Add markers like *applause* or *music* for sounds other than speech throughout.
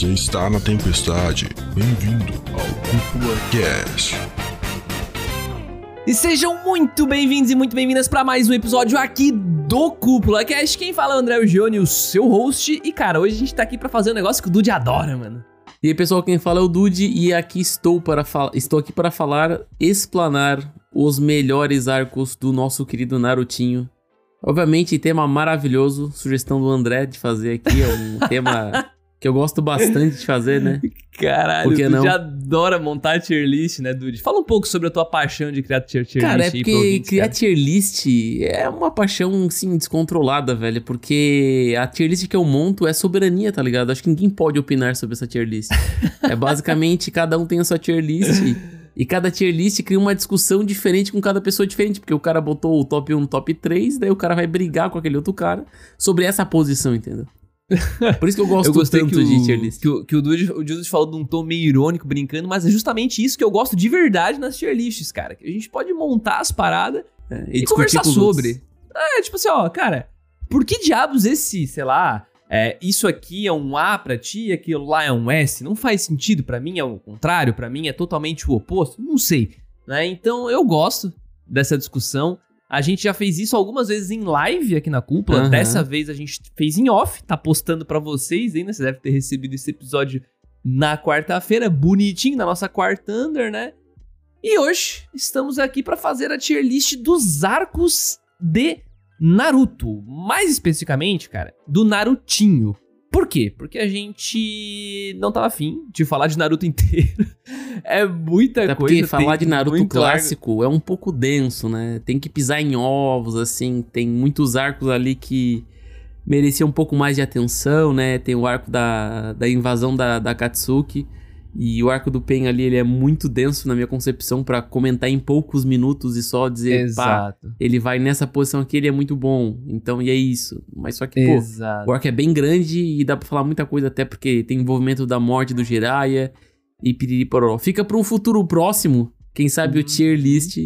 Você está na tempestade. Bem-vindo ao Cúpula Cast. E sejam muito bem-vindos e muito bem-vindas para mais um episódio aqui do Cúpula Cast. Quem fala é o André Eugênio, o seu host. E cara, hoje a gente tá aqui para fazer um negócio que o Dude adora, mano. E aí, pessoal, quem fala é o Dude e aqui estou para falar, estou aqui para falar, explanar os melhores arcos do nosso querido Narutinho. Obviamente, tema maravilhoso, sugestão do André de fazer aqui, é um *laughs* tema que eu gosto bastante de fazer, né? *laughs* Caralho, o não? Dude adora montar tier list, né, Dude? Fala um pouco sobre a tua paixão de criar tier, tier Cara, é list pro porque ouvintes, criar cara. tier list é uma paixão, assim, descontrolada, velho. Porque a tier list que eu monto é soberania, tá ligado? Acho que ninguém pode opinar sobre essa tier list. é basicamente, *laughs* cada um tem a sua tier list. E cada tier list cria uma discussão diferente com cada pessoa diferente. Porque o cara botou o top 1 no top 3, daí o cara vai brigar com aquele outro cara sobre essa posição, entendeu? *laughs* Por isso que eu gosto Eu gostei tanto que o, de tier list. que o, que o Dude, o Dude falou de um tom meio irônico, brincando, mas é justamente isso que eu gosto de verdade nas tier lists, cara. Que a gente pode montar as paradas É, e, discutir conversar sobre. É, tipo assim, ó, cara, por que diabos esse, sei lá, é, isso aqui é um A pra ti, aquilo lá é um S? Não faz sentido pra mim, é o contrário, pra mim é totalmente o oposto? Não sei, né? Então eu gosto dessa discussão. A gente já fez isso algumas vezes em live aqui na cúpula. Aham. Dessa vez a gente fez em off, tá postando pra vocês ainda. Você deve ter recebido esse episódio na quarta-feira, bonitinho, na nossa quarta under, né? E hoje estamos aqui pra fazer a tier list dos arcos de Naruto. Mais especificamente, cara, do Narutinho. Por quê? Porque a gente não tava afim de falar de Naruto *laughs* inteiro. é muita Até coisa. porque falar de Naruto arco. clássico é um pouco denso, né? Tem que pisar em ovos, assim. Tem muitos arcos ali que mereciam um pouco mais de atenção, né? Tem o arco da, da invasão da, da Katsuki. E o arco do Pen ali, ele é muito denso na minha concepção pra comentar em poucos minutos e só dizer, pá, Exato. ele vai nessa posição aqui, ele é muito bom. Então, e é isso. Mas só que, pô, Exato. o arco é bem grande e dá pra falar muita coisa, até porque tem envolvimento da morte do Jiraiya e piriri pororó. Fica pra um futuro próximo, quem sabe o tier list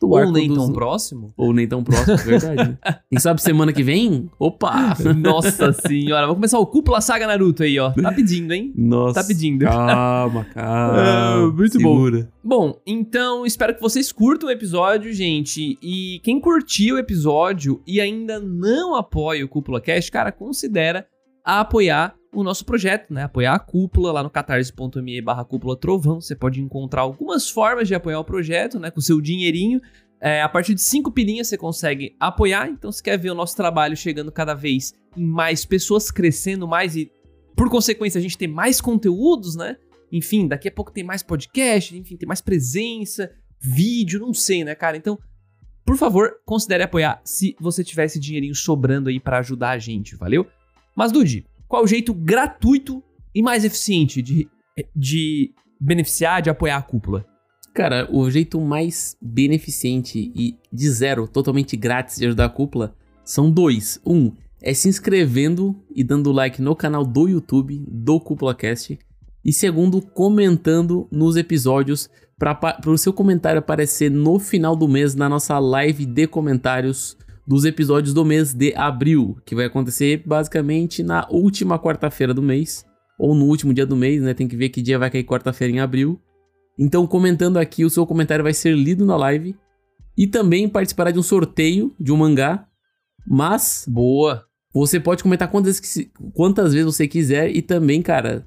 do. Ou nem dos- tão próximo. Ou nem tão próximo, é verdade. né? *laughs* quem sabe semana que vem? Opa! *laughs* Nossa senhora, vamos começar o Cúpula Saga Naruto aí, ó. Tá pedindo, hein? Nossa. Tá pedindo. Calma, *laughs* calma. Ah, muito bom. Segura. Bom, então espero que vocês curtam o episódio, gente. E quem curtiu o episódio e ainda não apoia o Cúpula Cast, cara, considera apoiar o nosso projeto, né? Apoiar a cúpula lá no catarse.me barra cúpula trovão. Você pode encontrar algumas formas de apoiar o projeto, né? Com seu dinheirinho. É, a partir de 5 pilinhas você consegue apoiar. Então, se quer ver o nosso trabalho chegando cada vez em mais pessoas, crescendo mais e, por consequência, a gente ter mais conteúdos, né? Enfim, daqui a pouco tem mais podcast, enfim, tem mais presença, vídeo, não sei, né, cara? Então, por favor, considere apoiar se você tiver esse dinheirinho sobrando aí pra ajudar a gente, valeu? Mas, Dude, qual o jeito gratuito e mais eficiente de, de beneficiar, de apoiar a cúpula? Cara, o jeito mais beneficente e de zero, totalmente grátis de ajudar a cúpula, são dois. Um, é se inscrevendo e dando like no canal do YouTube do Cúpula Cast. E segundo, comentando nos episódios para o seu comentário aparecer no final do mês na nossa live de comentários dos episódios do mês de abril, que vai acontecer basicamente na última quarta-feira do mês, ou no último dia do mês, né? Tem que ver que dia vai cair quarta-feira em abril. Então, comentando aqui, o seu comentário vai ser lido na live. E também participará de um sorteio de um mangá. Mas Boa. você pode comentar quantas, quantas vezes você quiser. E também, cara,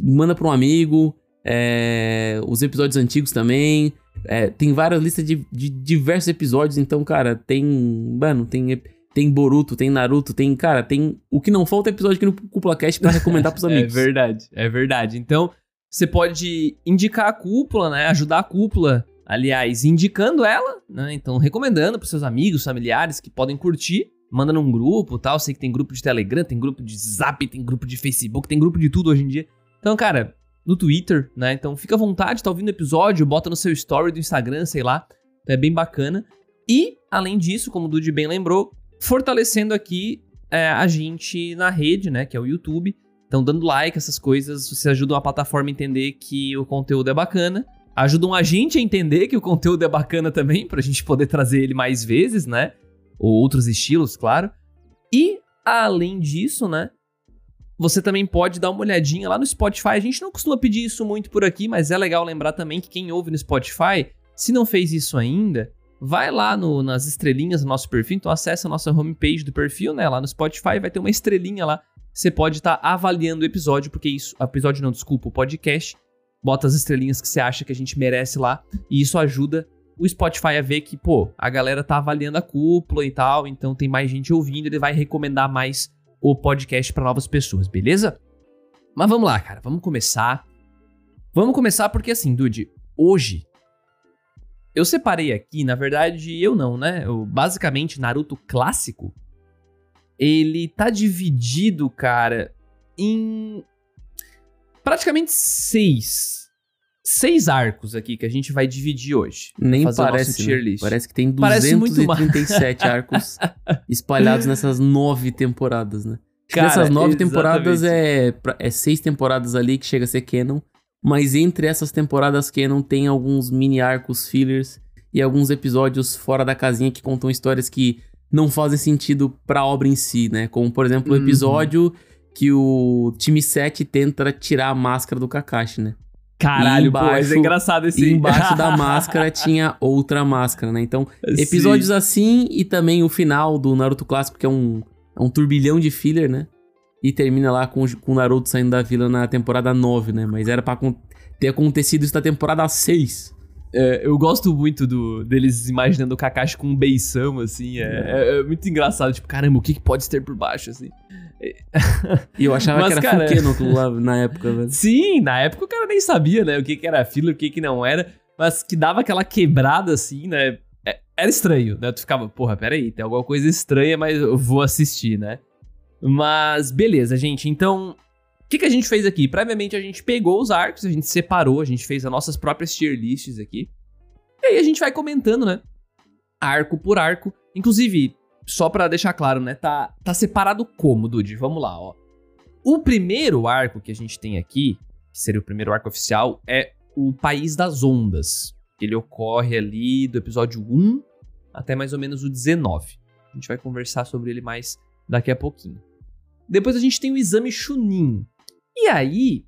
manda para um amigo. é, os episódios antigos também. É, tem várias listas de, de diversos episódios. Então, cara, tem. Mano, tem. Tem Boruto, tem Naruto, tem. Cara, tem. O que não falta é episódio aqui no Cúpula Cast pra recomendar pros *laughs* amigos. É verdade, é verdade. Então, você pode indicar a cúpula, né? Ajudar a cúpula, aliás, indicando ela, né? Então, recomendando pros seus amigos, familiares que podem curtir. Manda num grupo tal. Sei que tem grupo de Telegram, tem grupo de Zap, tem grupo de Facebook, tem grupo de tudo hoje em dia. Então, cara, no Twitter, né? Então, fica à vontade, tá ouvindo o episódio, bota no seu story do Instagram, sei lá. É bem bacana. E, além disso, como o Dude bem lembrou, fortalecendo aqui é, a gente na rede, né? Que é o YouTube. Então, dando like, essas coisas, vocês ajudam a plataforma a entender que o conteúdo é bacana. Ajudam a gente a entender que o conteúdo é bacana também, pra gente poder trazer ele mais vezes, né? Ou outros estilos, claro. E, além disso, né? Você também pode dar uma olhadinha lá no Spotify. A gente não costuma pedir isso muito por aqui, mas é legal lembrar também que quem ouve no Spotify, se não fez isso ainda, vai lá no, nas estrelinhas do nosso perfil. Então acessa a nossa homepage do perfil, né? Lá no Spotify vai ter uma estrelinha lá. Você pode estar tá avaliando o episódio, porque isso. Episódio não, desculpa, o podcast. Bota as estrelinhas que você acha que a gente merece lá. E isso ajuda o Spotify a ver que, pô, a galera tá avaliando a cúpula e tal, então tem mais gente ouvindo, ele vai recomendar mais o podcast para novas pessoas, beleza? Mas vamos lá, cara, vamos começar. Vamos começar porque assim, Dude, hoje eu separei aqui, na verdade, eu não, né? Eu, basicamente, Naruto clássico, ele tá dividido, cara, em praticamente seis seis arcos aqui que a gente vai dividir hoje. Nem parece, né? Parece que tem 237 arcos *laughs* espalhados nessas nove temporadas, né? Cara, Nessas nove exatamente. temporadas é, é seis temporadas ali que chega a ser canon, mas entre essas temporadas canon tem alguns mini arcos fillers e alguns episódios fora da casinha que contam histórias que não fazem sentido pra obra em si, né? Como, por exemplo, o uhum. episódio uhum. que o time 7 tenta tirar a máscara do Kakashi, né? Caralho, embaixo, pô, mas é engraçado esse... Embaixo da *laughs* máscara tinha outra máscara, né? Então, episódios Sim. assim e também o final do Naruto clássico, que é um, é um turbilhão de filler, né? E termina lá com, com o Naruto saindo da vila na temporada 9, né? Mas era pra ter acontecido isso na temporada 6. É, eu gosto muito do, deles imaginando o Kakashi com um beição, assim. É, é. é muito engraçado. Tipo, caramba, o que, que pode ter por baixo, assim? *laughs* E eu achava Mas, que era cara, lá na época, velho. *laughs* Sim, na época o cara nem sabia, né? O que, que era filler, o que, que não era. Mas que dava aquela quebrada, assim, né? É, era estranho, né? Tu ficava, porra, peraí, tem alguma coisa estranha, mas eu vou assistir, né? Mas beleza, gente. Então, que, que a gente fez aqui? Previamente a gente pegou os arcos, a gente separou, a gente fez as nossas próprias tier lists aqui. E aí a gente vai comentando, né? Arco por arco. Inclusive, só para deixar claro, né? Tá, tá separado como, Dude? Vamos lá, ó. O primeiro arco que a gente tem aqui, que seria o primeiro arco oficial, é o País das Ondas. Ele ocorre ali do episódio 1 até mais ou menos o 19. A gente vai conversar sobre ele mais daqui a pouquinho. Depois a gente tem o Exame Chunin. E aí,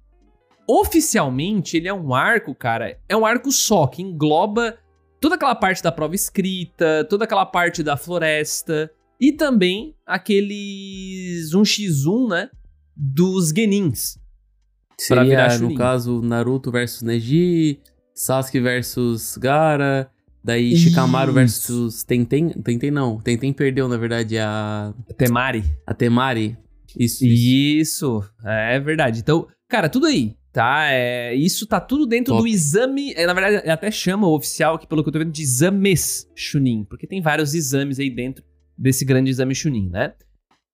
oficialmente, ele é um arco, cara, é um arco só, que engloba toda aquela parte da prova escrita, toda aquela parte da floresta e também aqueles 1x1, né, dos Genins. Seria, no caso, Naruto versus Neji, Sasuke versus Gara, daí Shikamaru Isso. versus Tenten, Tenten não, Tenten perdeu, na verdade, a... Temari. A Temari. Isso, isso. Isso, é verdade. Então, cara, tudo aí tá? É, isso tá tudo dentro Top. do exame. É, na verdade, até chama o oficial aqui, pelo que eu tô vendo, de exames Chunin, porque tem vários exames aí dentro desse grande exame Chunin, né?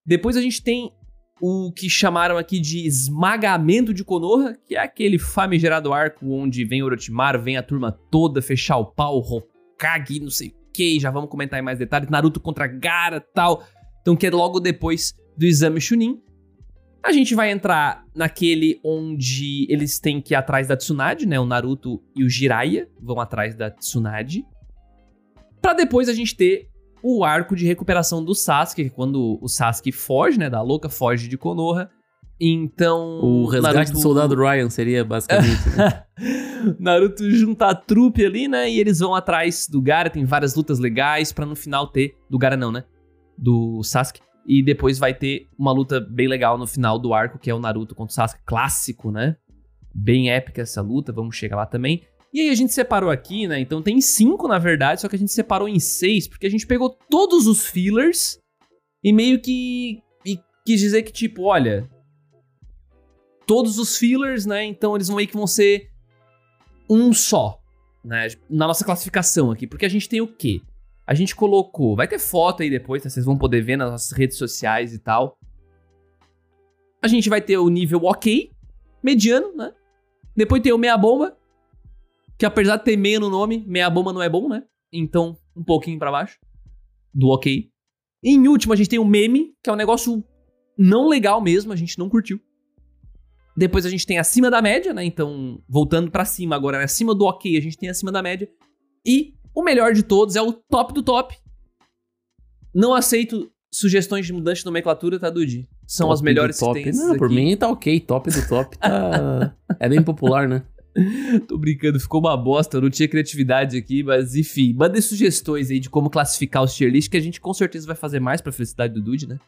Depois a gente tem o que chamaram aqui de esmagamento de Konoha, que é aquele famigerado arco onde vem Orochimaru, vem a turma toda fechar o pau, Hokage, não sei o que, já vamos comentar em mais detalhes, Naruto contra Gara tal. Então que é logo depois do exame Chunin. A gente vai entrar naquele onde eles têm que ir atrás da Tsunade, né? O Naruto e o Jiraiya vão atrás da Tsunade. Pra depois a gente ter o arco de recuperação do Sasuke, é quando o Sasuke foge, né? Da louca, foge de Konoha. Então. O resgate Naruto... do soldado Ryan seria basicamente. né? *laughs* Naruto junta a trupe ali, né? E eles vão atrás do Gara. Tem várias lutas legais para no final ter. Do Gara não, né? Do Sasuke. E depois vai ter uma luta bem legal no final do arco, que é o Naruto contra o Sasuke clássico, né? Bem épica essa luta, vamos chegar lá também. E aí a gente separou aqui, né? Então tem cinco, na verdade, só que a gente separou em seis, porque a gente pegou todos os fillers e meio que e quis dizer que, tipo, olha. Todos os fillers, né? Então eles meio que vão ser um só, né? Na nossa classificação aqui. Porque a gente tem o quê? A gente colocou. Vai ter foto aí depois, tá? vocês vão poder ver nas nossas redes sociais e tal. A gente vai ter o nível ok, mediano, né? Depois tem o meia bomba, que apesar de ter meia no nome, meia bomba não é bom, né? Então, um pouquinho para baixo do ok. E em último, a gente tem o meme, que é um negócio não legal mesmo, a gente não curtiu. Depois a gente tem acima da média, né? Então, voltando para cima agora, né? acima do ok, a gente tem acima da média. E o melhor de todos é o top do top. Não aceito sugestões de mudança de nomenclatura, tá, Dude? São Top as melhores do top. Não, por mim tá ok. Top do top tá. é bem popular, né? *laughs* Tô brincando, ficou uma bosta, eu não tinha criatividade aqui, mas enfim, mandem sugestões aí de como classificar os tier list, que a gente com certeza vai fazer mais pra felicidade do Dude, né?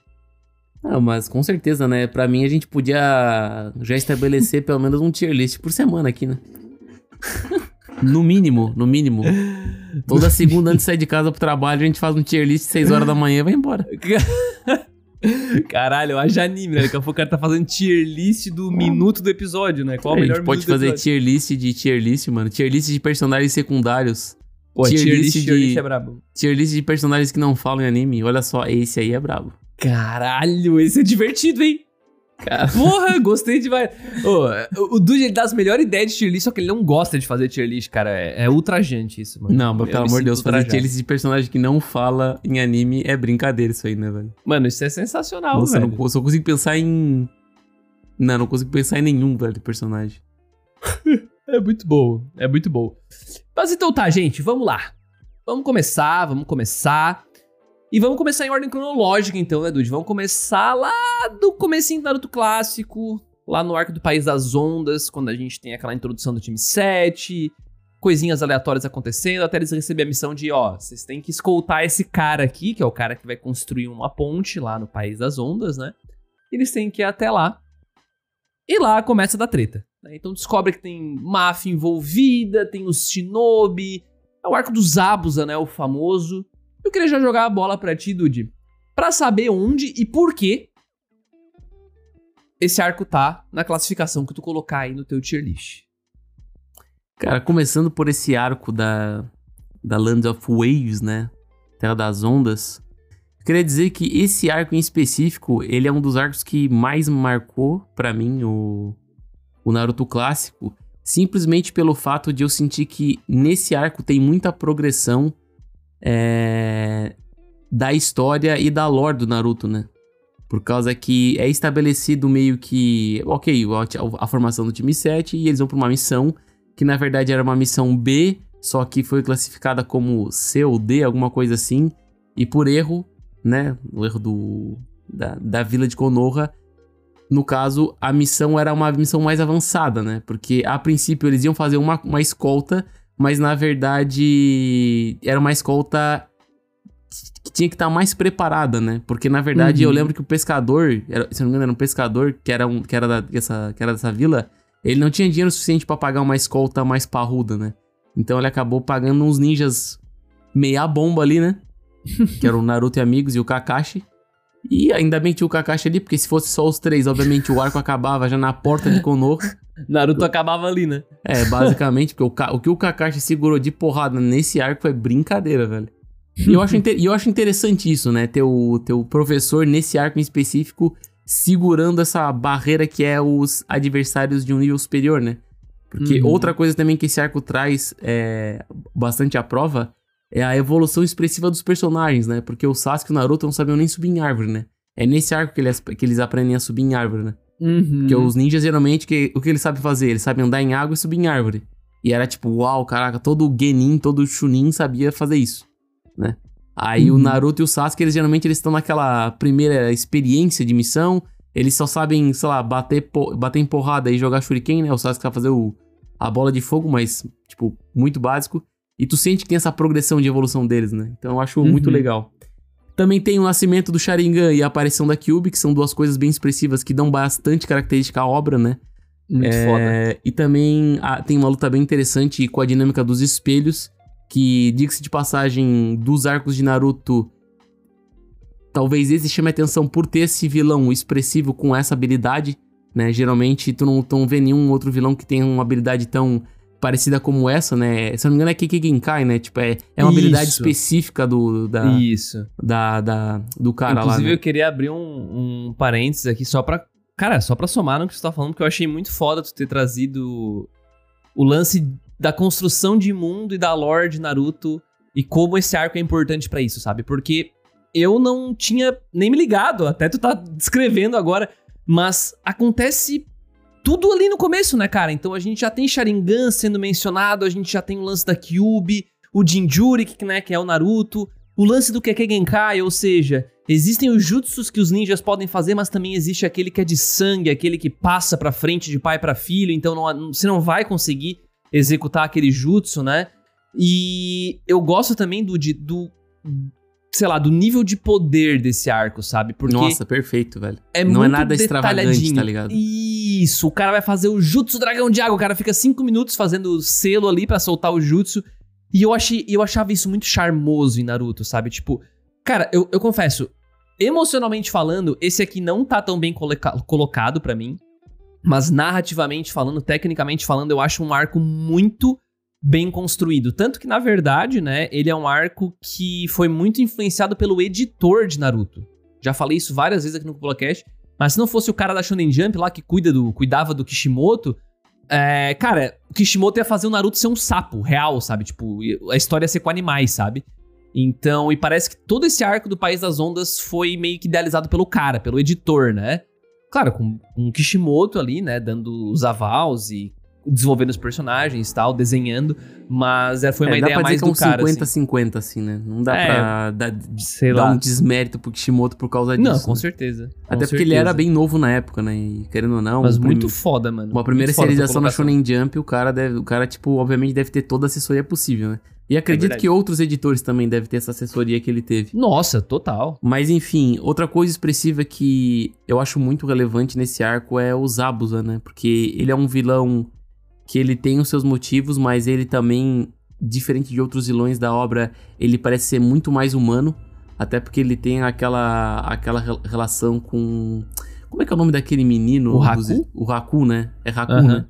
Não, mas com certeza, né? Pra mim a gente podia já estabelecer pelo menos um tier list por semana aqui, né? *laughs* No mínimo, no mínimo. Toda segunda antes de sair de casa pro trabalho, a gente faz um tier list 6 horas da manhã e vai embora. *laughs* Caralho, haja anime, né? Daqui a pouco o cara tá fazendo tier list do minuto do episódio, né? Qual o a melhor gente pode fazer tier list de tier list, mano. Tier list de personagens secundários. Pô, tier, tier list, list tier de- list é brabo. Tier list de personagens que não falam em anime. Olha só, esse aí é brabo. Caralho, esse é divertido, hein? Porra, gostei demais. Ô, o Dude ele dá as melhores ideias de tier list, só que ele não gosta de fazer tier list, cara. É, é ultrajante isso, mano. Não, mas pelo amor de Deus, fazer ultrajado. tier list de personagem que não fala em anime é brincadeira isso aí, né, velho? Mano, isso é sensacional, Nossa, eu velho. não, eu só consigo pensar em. Não, não consigo pensar em nenhum, velho, de personagem. *laughs* É muito bom, é muito bom. Mas então tá, gente, vamos lá. Vamos começar, vamos começar. E vamos começar em ordem cronológica, então, né, Dude? Vamos começar lá do comecinho do Naruto clássico, lá no arco do País das Ondas, quando a gente tem aquela introdução do time 7, coisinhas aleatórias acontecendo, até eles receberem a missão de, ó, vocês têm que escoltar esse cara aqui, que é o cara que vai construir uma ponte lá no País das Ondas, né? Eles têm que ir até lá. E lá começa a dar treta. né? Então descobre que tem máfia envolvida, tem os shinobi, é o arco dos Abusa, né, o famoso. Eu queria já jogar a bola pra ti, Dude, pra saber onde e por que esse arco tá na classificação que tu colocar aí no teu tier list. Cara, começando por esse arco da, da Land of Waves, né? Terra das Ondas. Eu queria dizer que esse arco em específico, ele é um dos arcos que mais marcou pra mim o, o Naruto clássico. Simplesmente pelo fato de eu sentir que nesse arco tem muita progressão é, da história e da lore do Naruto, né? Por causa que é estabelecido meio que, ok, a, a formação do time 7 e eles vão pra uma missão que na verdade era uma missão B, só que foi classificada como C ou D, alguma coisa assim, e por erro, né, o erro do, da, da vila de Konoha, no caso, a missão era uma missão mais avançada, né, porque a princípio eles iam fazer uma, uma escolta, mas na verdade era uma escolta que tinha que estar mais preparada, né, porque na verdade Uhum. eu lembro que o pescador, era, se não me engano era um pescador que era, um, que era, da, dessa, que era dessa vila, ele não tinha dinheiro suficiente pra pagar uma escolta mais parruda, né? Então ele acabou pagando uns ninjas meia bomba ali, né? *laughs* que eram o Naruto e amigos e o Kakashi. E ainda bem que tinha o Kakashi ali, porque se fosse só os três, obviamente o arco acabava já na porta de Konoha. Naruto acabava ali, né? É, basicamente, porque o, o que o Kakashi segurou de porrada nesse arco é brincadeira, velho. E eu acho, eu acho interessante isso, né? Ter o, ter o professor nesse arco em específico segurando essa barreira que é os adversários de um nível superior, né? Porque Uhum. outra coisa também que esse arco traz é, bastante à prova é a evolução expressiva dos personagens, né? Porque o Sasuke e o Naruto não sabiam nem subir em árvore, né? É nesse arco que eles, que eles aprendem a subir em árvore, né? Uhum. Porque os ninjas, geralmente, que, o que eles sabem fazer? Eles sabem andar em água e subir em árvore. E era tipo, uau, caraca, todo o Genin, todo o Chunin sabia fazer isso, né? Aí Uhum. o Naruto e o Sasuke, eles geralmente eles estão naquela primeira experiência de missão. Eles só sabem, sei lá, bater, bater em porrada e jogar shuriken, né? O Sasuke sabe fazer o, a bola de fogo, mas, tipo, muito básico. E tu sente que tem essa progressão de evolução deles, né? Então eu acho muito Uhum. legal. Também tem o nascimento do Sharingan e a aparição da Kyuubi, que são duas coisas bem expressivas que dão bastante característica à obra, né? Muito foda. É, e também ah, tem uma luta bem interessante com a dinâmica dos espelhos, que, diga-se de passagem, dos arcos de Naruto, talvez esse chame a atenção por ter esse vilão expressivo com essa habilidade, né? Geralmente tu não, tu não vê nenhum outro vilão que tenha uma habilidade tão parecida como essa, né? Se eu não me engano é Kiki Genkai, né? Tipo, é, é uma habilidade Isso. específica do, da, Isso. da, da- do cara Inclusive, lá, né? eu queria abrir um, um parênteses aqui só pra. Cara, só pra somar no que você tá falando, porque eu achei muito foda tu ter trazido o lance da construção de mundo e da lore de Naruto e como esse arco é importante pra isso, sabe? Porque eu não tinha nem me ligado, até tu tá descrevendo agora, mas acontece tudo ali no começo, né, cara? Então a gente já tem Sharingan sendo mencionado, a gente já tem o lance da Kyuubi, o Jinjuri, que, né, que é o Naruto, o lance do Genkai, ou seja, Existem os jutsus que os ninjas podem fazer, mas também existe aquele que é de sangue, aquele que passa pra frente de pai pra filho, então não, você não vai conseguir executar aquele jutsu, né? E eu gosto também do, de, do sei lá, do nível de poder desse arco, sabe? Porque Nossa, perfeito, velho. é Não muito é nada extravagante, tá ligado? Isso, o cara vai fazer o Jutsu Dragão de Água, o cara fica cinco minutos fazendo o selo ali pra soltar o Jutsu. E eu, achei, eu achava isso muito charmoso em Naruto, sabe? Tipo, cara, eu, eu confesso, emocionalmente falando, esse aqui não tá tão bem coloca- colocado pra mim. Mas narrativamente falando, tecnicamente falando, eu acho um arco muito bem construído. Tanto que, na verdade, né, ele é um arco que foi muito influenciado pelo editor de Naruto. Já falei isso várias vezes aqui no Cupolacast. Mas se não fosse o cara da Shonen Jump lá que cuida do, cuidava do Kishimoto, é, cara, o Kishimoto ia fazer o Naruto ser um sapo real, sabe? Tipo, a história ia ser com animais, sabe? Então, e parece que todo esse arco do País das Ondas foi meio que idealizado pelo cara, pelo editor, né? Claro, com, com o Kishimoto ali, né, dando os avals e desenvolvendo os personagens e tal, desenhando, mas é, foi uma É, ideia mais dizer que é do um cara, assim. 50-50, assim. né? Não dá É, pra dar, Sei dar lá. um desmérito pro Kishimoto por causa disso. Não, com né? certeza. com Até porque ele certeza. era bem novo na época, né? E querendo ou não. Mas um muito prim- foda, mano. Uma primeira serialização na. Shonen Jump, o cara deve, o cara, tipo, obviamente deve ter toda a assessoria possível, né? E acredito verdade. que outros editores também devem ter essa assessoria que ele teve. Nossa, total. Mas enfim, outra coisa expressiva que eu acho muito relevante nesse arco é o Zabuza, né? Porque ele é um vilão que ele tem os seus motivos, mas ele também, diferente de outros vilões da obra, ele parece ser muito mais humano. Até porque ele tem aquela, aquela rel- relação com. Como é que é o nome daquele menino? O dos- Haku? O Haku, né? É Haku, Aham. né?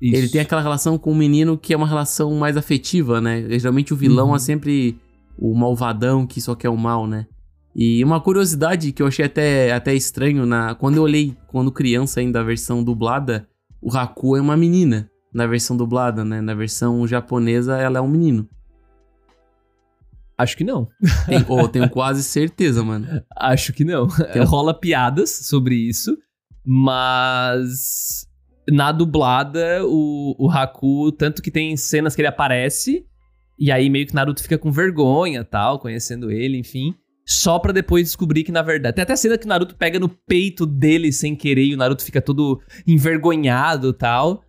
Isso. Ele tem aquela relação com o menino que é uma relação mais afetiva, né? Geralmente o vilão Uhum. é sempre o malvadão que só quer o mal, né? E uma curiosidade que eu achei até, até estranho, na, quando eu olhei, quando criança ainda, a versão dublada, o Haku é uma menina na versão dublada, né? Na versão japonesa, ela é um menino. Acho que não. Tem, *laughs* oh, tenho quase certeza, mano. Acho que não. Tem- Rola piadas sobre isso, mas na dublada, o, o Haku, tanto que tem cenas que ele aparece, e aí meio que Naruto fica com vergonha tal, conhecendo ele, enfim. Só pra depois descobrir que, na verdade. Tem até a cena que o Naruto pega no peito dele sem querer e o Naruto fica todo envergonhado tal.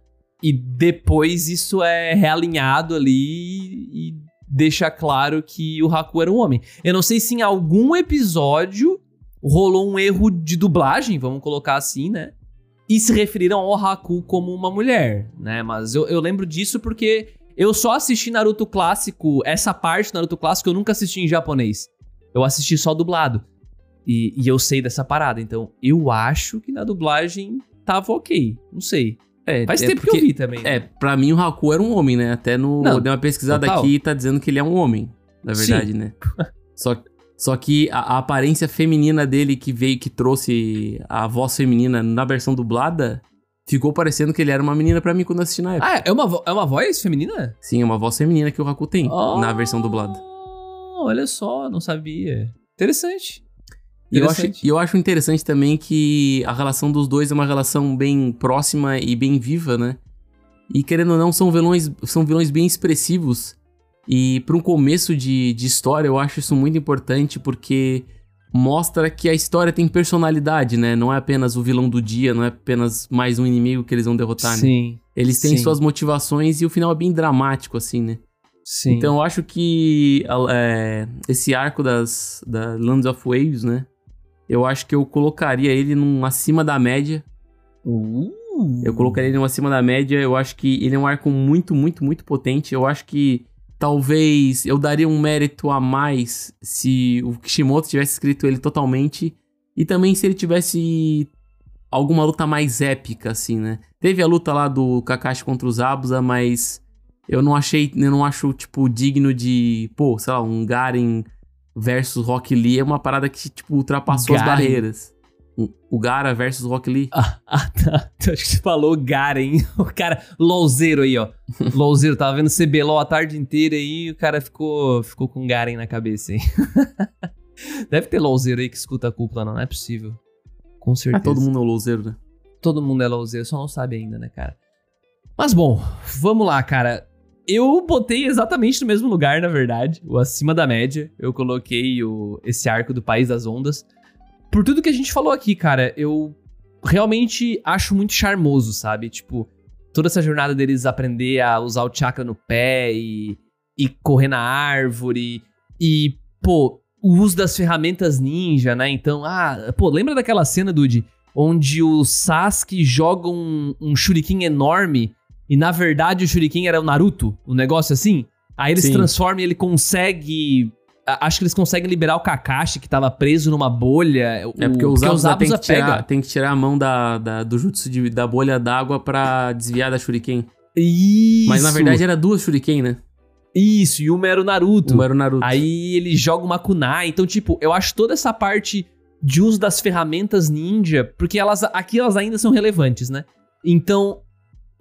E depois isso é realinhado ali e deixa claro que o Haku era um homem. Eu não sei se em algum episódio rolou um erro de dublagem, vamos colocar assim, né? E se referiram ao Haku como uma mulher, né? Mas eu, eu lembro disso porque eu só assisti Naruto clássico, essa parte Naruto clássico eu nunca assisti em japonês. Eu assisti só dublado. E, e eu sei dessa parada. Então, eu acho que na dublagem tava ok. Não sei. É, Faz é tempo que porque- eu vi também. né? É, pra mim o Haku era um homem, né? Até no. Não, eu dei uma pesquisada total. aqui e tá dizendo que ele é um homem, na Sim. verdade, né? *laughs* Só, só que a, a aparência feminina dele que veio, que trouxe a voz feminina na versão dublada, ficou parecendo que ele era uma menina pra mim quando assisti na época. Ah, é uma, é uma voz feminina? Sim, é uma voz feminina que o Haku tem Ah, na versão dublada. Olha só, não sabia. Interessante. E eu, acho, Interessante. eu acho interessante também que a relação dos dois é uma relação bem próxima e bem viva, né? E querendo ou não, são vilões, são vilões bem expressivos. E para um começo de, de história, eu acho isso muito importante porque mostra que a história tem personalidade, né? Não é apenas o vilão do dia, não é apenas mais um inimigo que eles vão derrotar, né? Sim, Eles têm sim. suas motivações e o final é bem dramático, assim, né? sim. Então eu acho que é, esse arco das da Lands of Waves, né? Eu acho que eu colocaria ele num acima da média. Uh. Eu colocaria ele num acima da média. Eu acho que ele é um arco muito, muito, muito potente. Eu acho que talvez eu daria um mérito a mais se o Kishimoto tivesse escrito ele totalmente. E também se ele tivesse alguma luta mais épica, assim, né? Teve a luta lá do Kakashi contra os Abusa, mas eu não achei, eu não acho, tipo, digno de, pô, sei lá, um Garen versus Rock Lee é uma parada que, tipo, ultrapassou as Garen? barreiras. O- O Gara versus Rock Lee. Ah, *laughs* ah, tá. Acho que você falou Garen. *laughs* O cara, LOLzeiro aí, ó. *laughs* LOLzeiro, tava vendo CBLOL a tarde inteira aí e o cara ficou, ficou com Garen na cabeça, hein? Deve ter LOLzeiro aí que escuta a cúpula, não, não é possível. Com Ah, certeza. todo mundo é o louzeiro, né? Todo mundo é LOLzeiro, só não sabe ainda, né, cara? Mas bom, vamos lá, cara. Eu botei exatamente no mesmo lugar, na verdade, o acima da média. Eu coloquei o, esse arco do País das Ondas. Por tudo que a gente falou aqui, cara, eu realmente acho muito charmoso, sabe? Tipo, toda essa jornada deles aprender a usar o chakra no pé e, e correr na árvore. E, pô, o uso das ferramentas ninja, né? Então, ah, pô, lembra daquela cena, Dude, onde o Sasuke joga um, um shuriken enorme e na verdade o shuriken era o Naruto, um negócio assim? Aí eles Sim. transformam e ele consegue. Acho que eles conseguem liberar o Kakashi que tava preso numa bolha. É porque o Zabuza tem, que pega. tirar, tem que tirar a mão da, da- do jutsu de- da bolha d'água pra desviar da shuriken. Isso. Mas na verdade era duas shuriken, né? Isso, e uma era o Naruto. Uma era o Naruto. Aí ele joga uma kunai. Então, tipo, eu acho toda essa parte de uso das ferramentas ninja, porque elas aqui elas ainda são relevantes, né? Então,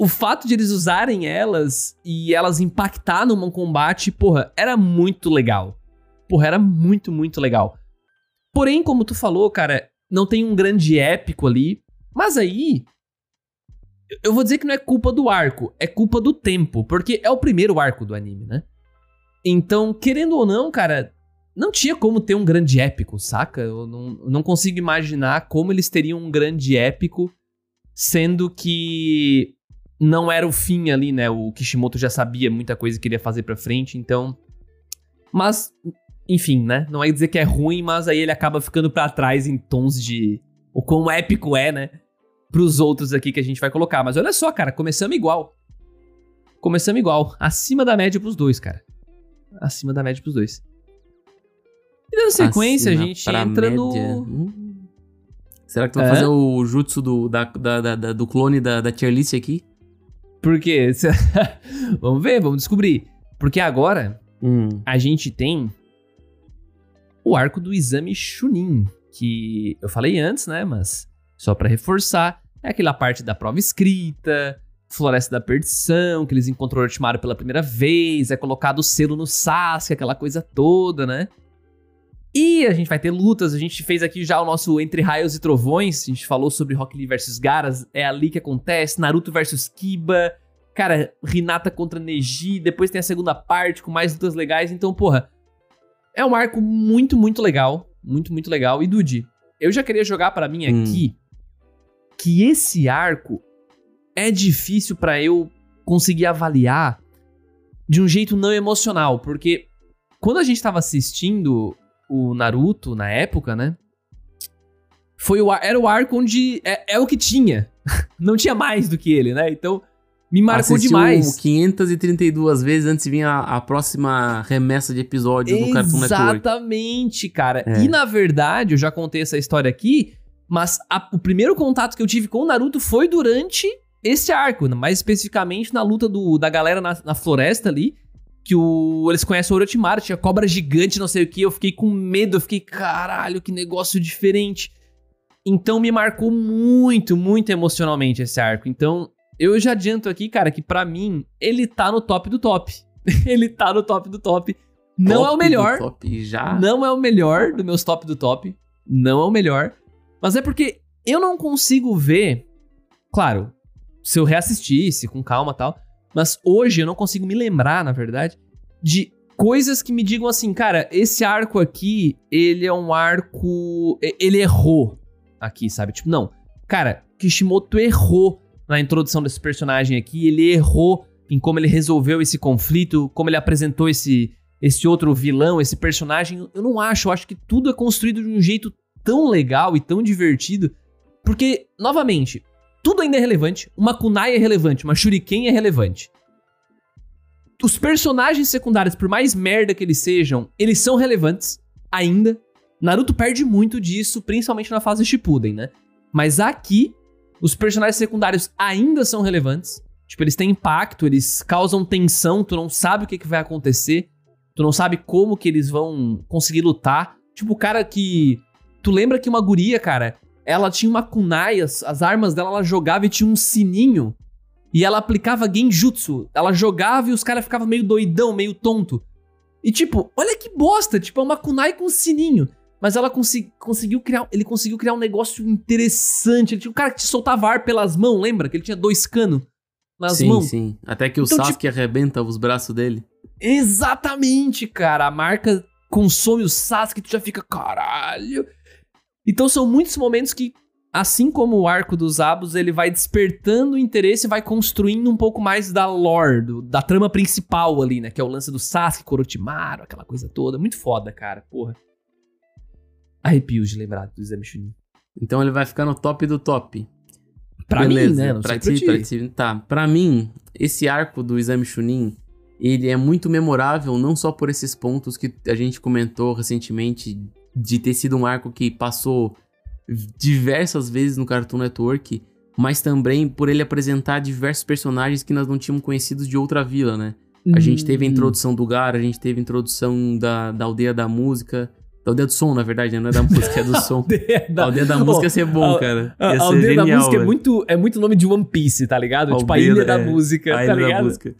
o fato de eles usarem elas e elas impactar num combate, porra, era muito legal. Porra, era muito, muito legal. Porém, como tu falou, cara, não tem um grande épico ali. Mas aí. Eu vou dizer que não é culpa do arco, é culpa do tempo, porque é o primeiro arco do anime, né? Então, querendo ou não, cara, não tinha como ter um grande épico, saca? Eu não, não consigo imaginar como eles teriam um grande épico, sendo que não era o fim ali, né? O Kishimoto já sabia muita coisa que queria fazer pra frente, então. Mas, enfim, né? Não é dizer que é ruim, mas aí ele acaba ficando pra trás em tons de. O quão épico é, né? Pros outros aqui que a gente vai colocar. Mas olha só, cara, começamos igual. Começamos igual. Acima da média pros dois, cara. Acima da média pros dois. E dando sequência, Acima a gente entra média. no. Hum. Será que tu vai É? fazer o jutsu do, da- da- da- do clone da, da tier list aqui? Por quê? *laughs* vamos ver, vamos descobrir. Porque agora Hum. a gente tem o arco do exame Chunin, que eu falei antes, né? Mas só pra reforçar, é aquela parte da prova escrita, Floresta da Perdição, que eles encontram o Orochimaru pela primeira vez, é colocado o selo no Sasuke, aquela coisa toda, né? E a gente vai ter lutas, a gente fez aqui já o nosso Entre Raios e Trovões, a gente falou sobre Rock Lee versus Garas, é ali que acontece, Naruto versus Kiba, cara, Hinata contra Neji, depois tem a segunda parte com mais lutas legais, então, porra, é um arco muito, muito legal, muito, muito legal. E Dude, eu já queria jogar pra mim Hum. aqui que esse arco é difícil pra eu conseguir avaliar de um jeito não emocional, porque quando a gente tava assistindo o Naruto na época, né? Foi o, ar- era o arco onde é, é o que tinha. *laughs* Não tinha mais do que ele, né? Então me marcou Assistiu demais. 532 vezes antes de vir a, a próxima remessa de episódios do Cartoon Network. Exatamente, cara. É. E na verdade, eu já contei essa história aqui, mas a- o primeiro contato que eu tive com o Naruto foi durante esse arco, mais especificamente na luta do, da galera na, na floresta ali, que o, eles conhecem o Orochimaru, tinha cobra gigante, não sei o que, eu fiquei com medo, eu fiquei, caralho, que negócio diferente. Então me marcou muito, muito emocionalmente esse arco. Então, eu já adianto aqui, cara, que pra mim, ele tá no top do top. *laughs* ele tá no top do top. Não é o Top melhor, Top já. não é o melhor do meus top do top. Não é o melhor. Mas é porque eu não consigo ver. Claro, se eu reassistisse com calma e tal. Mas hoje eu não consigo me lembrar, na verdade, de coisas que me digam assim, cara, esse arco aqui, ele é um arco. Ele errou aqui, sabe? Tipo, não. Cara, Kishimoto errou na introdução desse personagem aqui. Ele errou em como ele resolveu esse conflito, como ele apresentou esse, esse outro vilão, esse personagem. Eu não acho, eu acho que tudo é construído de um jeito tão legal e tão divertido. Porque, novamente, tudo ainda é relevante. Uma kunai é relevante, uma shuriken é relevante. Os personagens secundários, por mais merda que eles sejam, eles são relevantes ainda. Naruto perde muito disso, principalmente na fase Shippuden, né? Mas aqui, os personagens secundários ainda são relevantes. Tipo, eles têm impacto, eles causam tensão, tu não sabe o que, que vai acontecer. Tu não sabe como que eles vão conseguir lutar. Tipo, o cara que. Tu lembra que uma guria, cara, ela tinha uma kunai, as, as armas dela ela jogava e tinha um sininho. E ela aplicava genjutsu. Ela jogava e os caras ficavam meio doidão, meio tonto. E tipo, olha que bosta, tipo, é uma kunai com sininho. Mas ela conseguiu criar. Ele conseguiu criar um negócio interessante. Ele tinha um cara que te soltava ar pelas mãos, lembra? Que ele tinha dois canos. nas sim, mãos. sim. Até que o Então, Sasuke arrebenta os braços dele. Exatamente, cara. A marca consome o Sasuke e tu já fica, caralho. Então são muitos momentos que, assim como o arco dos Abus, ele vai despertando o interesse e vai construindo um pouco mais da lore, do- da trama principal ali, né? Que é o lance do Sasuke, Korotimaru, aquela coisa toda. Muito foda, cara, porra. Arrepios de lembrar do Exame Chunin. Então ele vai ficar no top do top. Pra Beleza, mim, né? Não pra ti, pra ti. Tá, pra mim, esse arco do Exame Chunin, ele é muito memorável, não só por esses pontos que a gente comentou recentemente, de ter sido um arco que passou diversas vezes no Cartoon Network, mas também por ele apresentar diversos personagens que nós não tínhamos conhecidos de outra vila, né? A gente teve a Hum. introdução do Gar, a gente teve a introdução da, da aldeia da música, da aldeia do som, na verdade, né? não é da música, é do *laughs* som. A aldeia da música ia ser bom, a- cara. Ia a aldeia da genial, música é muito, é muito nome de One Piece, tá ligado? tipo, a Aldeia ilha da é, música, a tá Ilha da ligado? Música.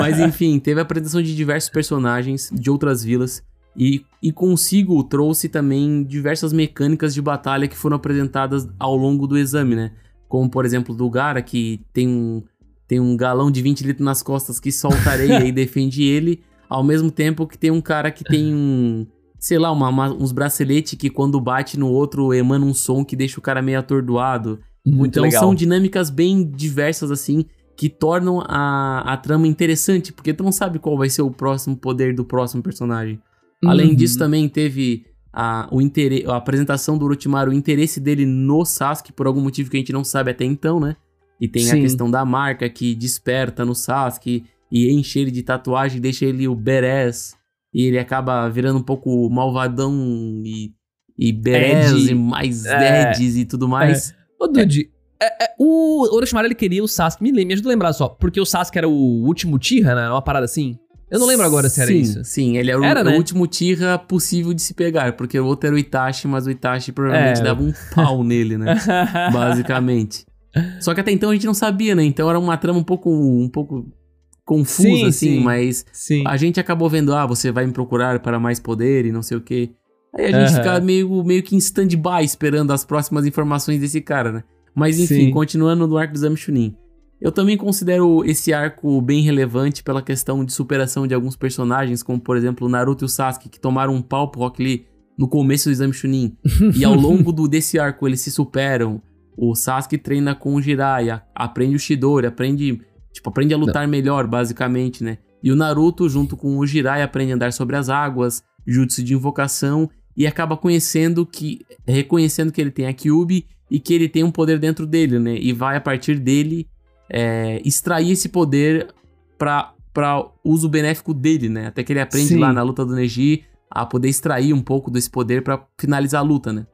Mas enfim, teve a apresentação de diversos personagens de outras vilas. E, e consigo trouxe também diversas mecânicas de batalha que foram apresentadas ao longo do exame, né? Como, por exemplo, do Gara, que tem um, tem um galão de 20 litros nas costas que solta areia *laughs* e defende ele. Ao mesmo tempo que tem um cara que tem um... Sei lá, uma- uma- uns braceletes que quando bate no outro emana um som que deixa o cara meio atordoado. Muito então legal. são dinâmicas bem diversas, assim, que tornam a, a trama interessante, porque tu não sabe qual vai ser o próximo poder do próximo personagem. Além Uhum. disso, também teve a, o interesse, a apresentação do Orochimaru, o interesse dele no Sasuke, por algum motivo que a gente não sabe até então, né? E tem Sim. a questão da marca que desperta no Sasuke e enche ele de tatuagem, deixa ele o badass, e ele acaba virando um pouco malvadão e, e Ed. e mais É. Eds e tudo mais. Ô, Dude, é- é, o Orochimaru ele queria o Sasuke. Me, me ajuda a lembrar só. Porque o Sasuke era o último Tira, né? Uma parada assim. Eu não lembro agora se era sim, isso. Sim, ele era, o- Era, o, né? último Tira possível de se pegar, porque o outro era o Itachi, mas o Itachi provavelmente É. dava um pau nele, né? *laughs* Basicamente. Só que até então a gente não sabia, né? Então era uma trama um pouco, um pouco confusa, Sim, assim, sim. mas a gente acabou vendo, ah, você vai me procurar para mais poder e não sei o quê. Aí a gente Aham. fica meio, meio que em stand-by esperando as próximas informações desse cara, né? Mas enfim, continuando no arco do Exame Chunin. Eu também considero esse arco bem relevante pela questão de superação de alguns personagens, como por exemplo o Naruto e o Sasuke, que tomaram um pau pro Rock Lee no começo do Exame Chunin. e ao longo do, desse arco eles se superam. O Sasuke treina com o Jiraiya, aprende o Shidori, aprende, tipo, aprende a lutar melhor, basicamente, né? E o Naruto, junto com o Jiraiya, aprende a andar sobre as águas, jutsu de invocação, e acaba conhecendo que, reconhecendo que ele tem a Kyuubi e que ele tem um poder dentro dele, né? E vai, a partir dele, é, extrair esse poder pra, pra uso benéfico dele, né? Até que ele aprende Sim. lá na luta do Neji a poder extrair um pouco desse poder pra finalizar a luta, né?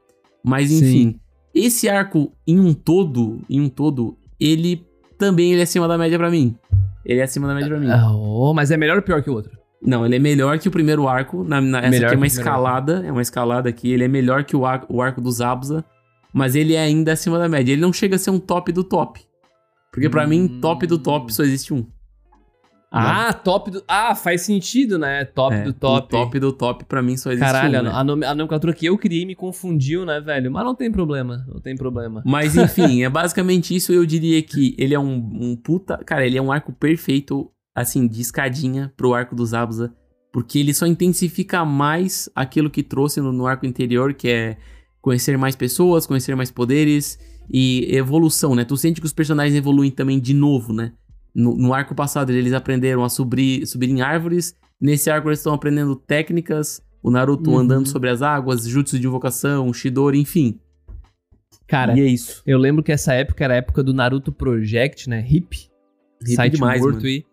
Mas Sim. enfim, esse arco em um todo, em um todo, ele também ele é acima da média pra mim. Ele é acima da média pra mim. Ah, oh, mas é melhor ou pior que o outro? Não, ele é melhor que o primeiro arco. Na, na- essa aqui é uma escalada, é uma escalada aqui. Ele é melhor que o, ar- o arco dos Zabuza, mas ele é ainda acima da média. Ele não chega a ser um top do top. Porque pra Hum. mim, top do top só existe um. Ah, top do. Ah, faz sentido, né? Top É, do top. Top do top pra mim só existe Caralho, um. né? a, a nomenclatura que eu criei me confundiu, né, velho? Mas não tem problema, não tem problema. Mas *laughs* enfim, é basicamente isso. Eu diria que ele é um, um puta. Cara, ele é um arco perfeito, assim, de escadinha pro arco dos Zabuza. Porque ele só intensifica mais aquilo que trouxe no, no arco anterior, que é conhecer mais pessoas, conhecer mais poderes e evolução, né? Tu sente que os personagens evoluem também de novo, né? No, no arco passado eles aprenderam a subir, subir em árvores. Nesse arco eles estão aprendendo técnicas. O Naruto Uhum. andando sobre as águas, jutsu de invocação, Shidori, enfim. Cara, e é isso. eu lembro que essa época era a época do Naruto Project, né? Hip. Hip site demais, morto aí.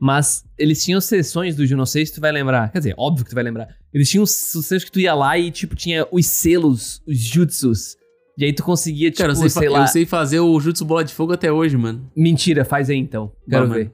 Mas eles tinham sessões do não sei se tu vai lembrar. Quer dizer, óbvio que tu vai lembrar. Eles tinham sessões que tu ia lá e, tipo, tinha os selos, os jutsus. E aí tu conseguia, tipo, Cara, eu sei, sei fa- lá... eu sei fazer o Jutsu Bola de Fogo até hoje, mano. Mentira, faz aí então. Quero Vamos. ver.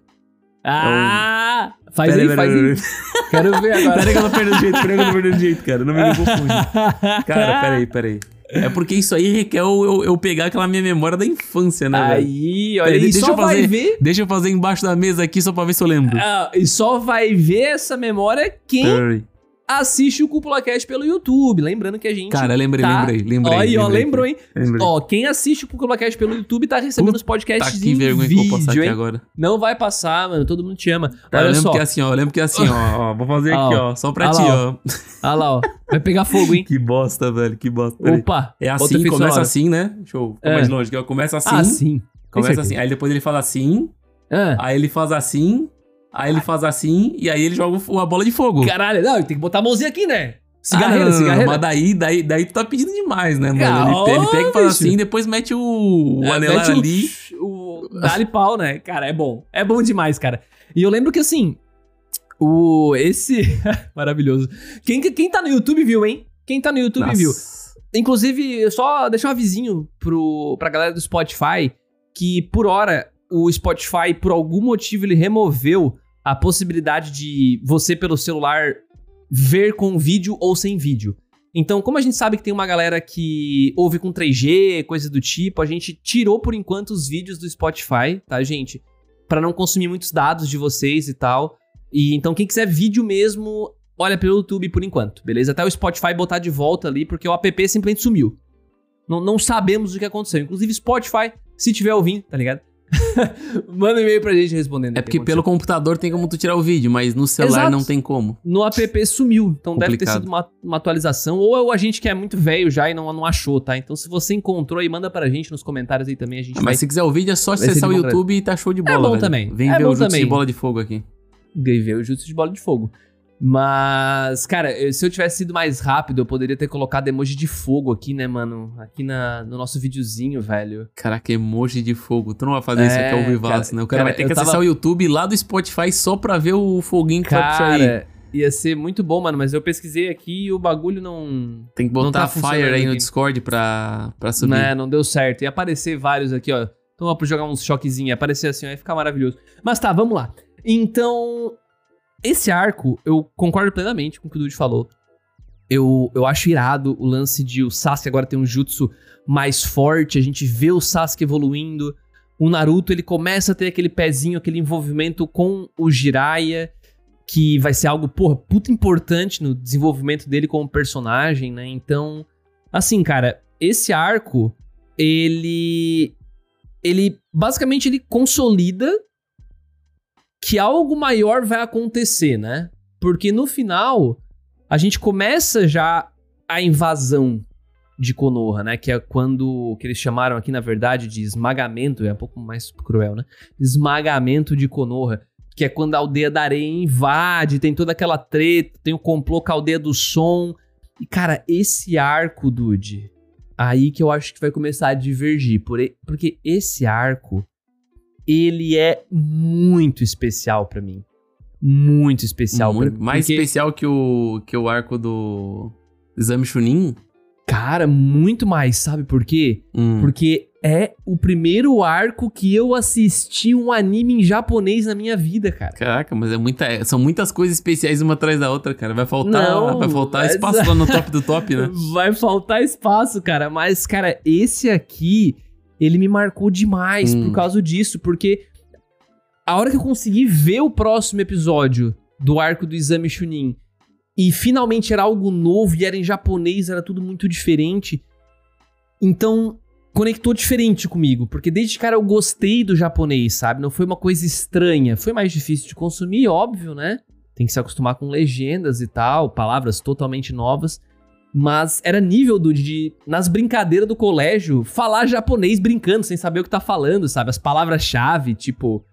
Ah! Faz Pera aí, aí, faz pera aí. *laughs* Quero ver agora. Peraí que eu perdendo jeito, peraí que eu jeito, cara. Não me confunde. Cara, peraí, peraí. É porque isso aí requer eu, eu, eu pegar aquela minha memória da infância, né, velho? Aí, olha Peraí, aí, deixa só eu vai fazer- ver. Deixa eu fazer embaixo da mesa aqui só pra ver se eu lembro. Ah, e só vai ver essa memória quem Peraí. Assiste o Cúpula Cast pelo YouTube. Lembrando que a gente. Cara, lembrei, tá... lembrei, lembrei. Ó, aí, ó, lembrei, lembrou, hein? lembrei. Ó, quem assiste o Cúpula Cast pelo YouTube tá recebendo os podcasts Tá que em vergonha que eu vídeo, vou passar aqui hein? agora. Não vai passar, mano. Todo mundo te ama. Tá, eu Olha lembro só. que é assim, ó. Eu lembro que é assim, ó. ó, Vou fazer *laughs* Ah, aqui, ó. ó. Só pra Ah ti, ó. Olha lá, ó. Vai pegar fogo, hein? *laughs* Que bosta, velho. Que bosta. Opa. É assim, começa assim, né? Deixa eu É. mais longe. Eu começo assim. Ah, sim. Começa assim. Aí depois ele fala assim. Ah. Aí ele faz assim. Aí ele faz assim. E aí ele joga uma bola de fogo. Caralho, não, tem que botar a mãozinha aqui, né? Ah, não, Cigarreira, não, não, cigarreira. Mas daí, daí, daí tu tá pedindo demais, né, mano? Ah, ele, ele pega e faz assim, depois mete o, o É, anelar mete o- ali. O, dá-lhe pau, né? Cara, é bom. É bom demais, cara. E eu lembro que assim, o esse *laughs* maravilhoso. Quem quem tá no YouTube viu, hein? Quem tá no YouTube Nossa. viu. Inclusive, só deixar um avisinho pro, pra galera do Spotify que, por hora, o Spotify, por algum motivo, ele removeu a possibilidade de você, pelo celular, ver com vídeo ou sem vídeo. Então, como a gente sabe que tem uma galera que ouve com 3G, coisa do tipo, a gente tirou por enquanto os vídeos do Spotify, tá, gente? Pra não consumir muitos dados de vocês e tal. E então, quem quiser vídeo mesmo, olha pelo YouTube por enquanto, beleza? Até o Spotify botar de volta ali, porque o app simplesmente sumiu. Não, não sabemos o que aconteceu. Inclusive, Spotify, se tiver ouvindo, tá ligado? *laughs* Manda um e-mail pra gente respondendo. É porque pelo computador tem como tu tirar o vídeo, mas no celular Exato. não tem como. No app sumiu. Então deve ter Complicado. sido uma, uma atualização. Ou é o agente que é muito velho já e não, não achou, tá? Então se você encontrou aí, manda pra gente nos comentários aí também. A gente Ah, vai mas se quiser o vídeo é só acessar o. YouTube e tá show de bola. bom velho. também. Vem É ver o Jutsu também. de bola de fogo aqui. ver o jutsu de bola de fogo. Mas, cara, se eu tivesse sido mais rápido, eu poderia ter colocado emoji de fogo aqui, né, mano? Aqui na, no nosso videozinho, velho. Caraca, emoji de fogo. Tu não vai fazer isso É, aqui ao vivaço, cara, né? O cara, cara, vai ter que tava- acessar o YouTube lá do Spotify só pra ver o foguinho que vai puxar aí. Cara, ia ser muito bom, mano, mas eu pesquisei aqui e o bagulho não. Tem que não botar tá Fire aí no aqui. Discord pra, pra subir. Né, não deu certo. Ia aparecer vários aqui, ó. Então, ó, pra jogar uns choquezinhos, ia aparecer assim, ó, ia ficar maravilhoso. Mas tá, vamos lá. Então, esse arco, eu concordo plenamente com o que o Dude falou. Eu, eu acho irado o lance de o Sasuke agora tem um jutsu mais forte, a gente vê o Sasuke evoluindo. O Naruto, ele começa a ter aquele pezinho, aquele envolvimento com o Jiraiya, que vai ser algo, porra, puta importante no desenvolvimento dele como personagem, né? Então, assim, cara, esse arco, ele ele basicamente ele consolida que algo maior vai acontecer, né? Porque no final a gente começa já a invasão de Konoha, né? Que é quando que eles chamaram aqui na verdade de esmagamento, é um pouco mais cruel, né? Esmagamento de Konoha, que é quando a aldeia da areia invade, tem toda aquela treta, tem o complô com a aldeia do som. E cara, esse arco, dude, aí que eu acho que vai começar a divergir, por porque esse arco ele é muito especial pra mim. Muito especial Muito- pra mim. mais porque, especial que o, que o arco do Exame Chunin. Cara, muito mais, sabe por quê? Hum. Porque é o primeiro arco que eu assisti um anime em japonês na minha vida, cara. Caraca, mas é muita, é- são muitas coisas especiais uma atrás da outra, cara. Vai faltar, Não, vai faltar mas- espaço lá no top do top, né? *laughs* Vai faltar espaço, cara. Mas, cara, esse aqui, ele me marcou demais Hum. por causa disso. Porque a hora que eu consegui ver o próximo episódio do arco do Exame Chunin e finalmente era algo novo e era em japonês, era tudo muito diferente. Então, conectou diferente comigo. Porque desde cara eu gostei do japonês, sabe? Não foi uma coisa estranha. Foi mais difícil de consumir, óbvio, né? Tem que se acostumar com legendas e tal, palavras totalmente novas. Mas era nível do de, nas brincadeiras do colégio, falar japonês brincando, sem saber o que tá falando, sabe? As palavras-chave, tipo.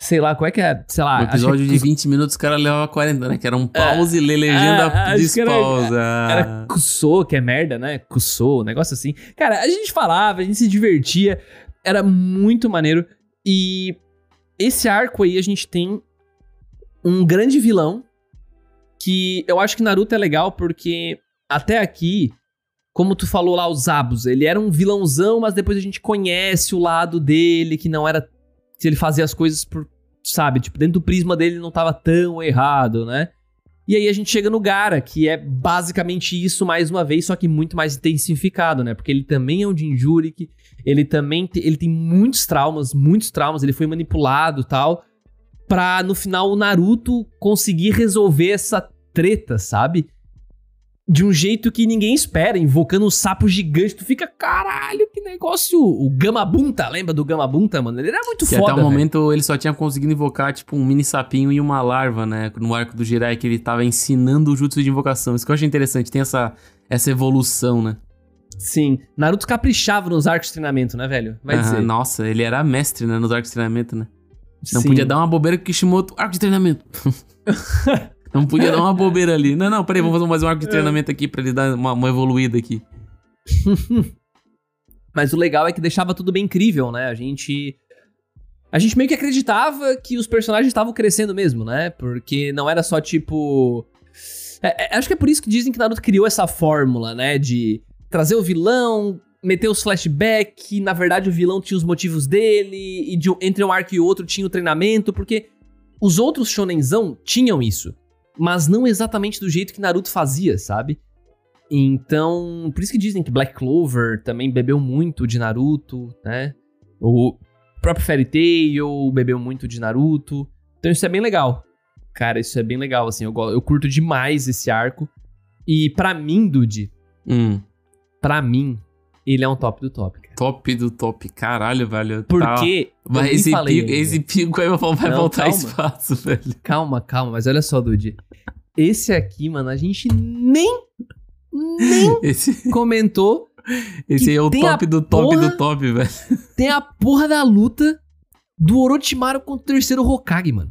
Sei lá, qual é que é? Sei lá. Que episódio é de 20 minutos, o cara levava 40, né? Que era um pause, lê legenda, é, acho que era- despausa. Era Kusou, que é merda, né? Kusou, um negócio assim. Cara, a gente falava, a gente se divertia. Era muito maneiro. E esse arco aí a gente tem um grande vilão. Que eu acho que Naruto é legal porque até aqui, como tu falou lá, os Zabus, ele era um vilãozão, mas depois a gente conhece o lado dele, que não era. Se ele fazia as coisas por. Sabe, tipo, dentro do prisma dele não tava tão errado, né? E aí a gente chega no Gara, que é basicamente isso mais uma vez, só que muito mais intensificado, né? Porque ele também é um Jinjurik, ele também te- ele tem muitos traumas, muitos traumas, ele foi manipulado tal, pra no final o Naruto conseguir resolver essa treta, sabe? De um jeito que ninguém espera, invocando um sapo gigante. Tu fica, caralho, que negócio. O Gamabunta, lembra do Gamabunta, mano? Ele era muito Que foda. até o momento ele só tinha conseguido invocar, tipo, um mini sapinho e uma larva, né? No arco do Jirai, que ele tava ensinando o jutsu de invocação. Isso que eu achei interessante, tem essa, essa evolução, né? Sim. Naruto caprichava nos arcos de treinamento, né, velho? Vai dizer. Nossa, ele era mestre, né? Nos arcos de treinamento, né? Não Sim. podia dar uma bobeira com o Kishimoto, arco de treinamento. *laughs* não podia dar uma *laughs* bobeira ali. Não, não, peraí, vamos fazer mais um arco de treinamento aqui pra ele dar uma, uma evoluída aqui. *laughs* Mas o legal é que deixava tudo bem incrível, né? A gente. A gente meio que acreditava que os personagens estavam crescendo mesmo, né? Porque não era só tipo. É- é- acho que é por isso que dizem que Naruto criou essa fórmula, né? De trazer o vilão, meter os flashbacks, na verdade o vilão tinha os motivos dele, e de entre um arco e outro tinha o treinamento, porque os outros shonenzão tinham isso. Mas não exatamente do jeito que Naruto fazia, sabe? Então, por isso que dizem que Black Clover também bebeu muito de Naruto, né? O próprio Fairy Tail bebeu muito de Naruto. Então isso é bem legal. Cara, isso é bem legal, assim. Eu, eu curto demais esse arco. E pra mim, Dude, Hum, pra mim, ele é um top do top. Top do top, caralho, velho. Tá- Porque. eu Vai, pico aí vai, Não, voltar calma. espaço, velho. Calma, calma, mas olha só, Dude. Esse aqui, mano, a gente nem. Nem *laughs* Esse, comentou. *laughs* esse aí é o top do top porra- do top, velho. *laughs* Tem a porra da luta do Orochimaru contra o terceiro Hokage, mano.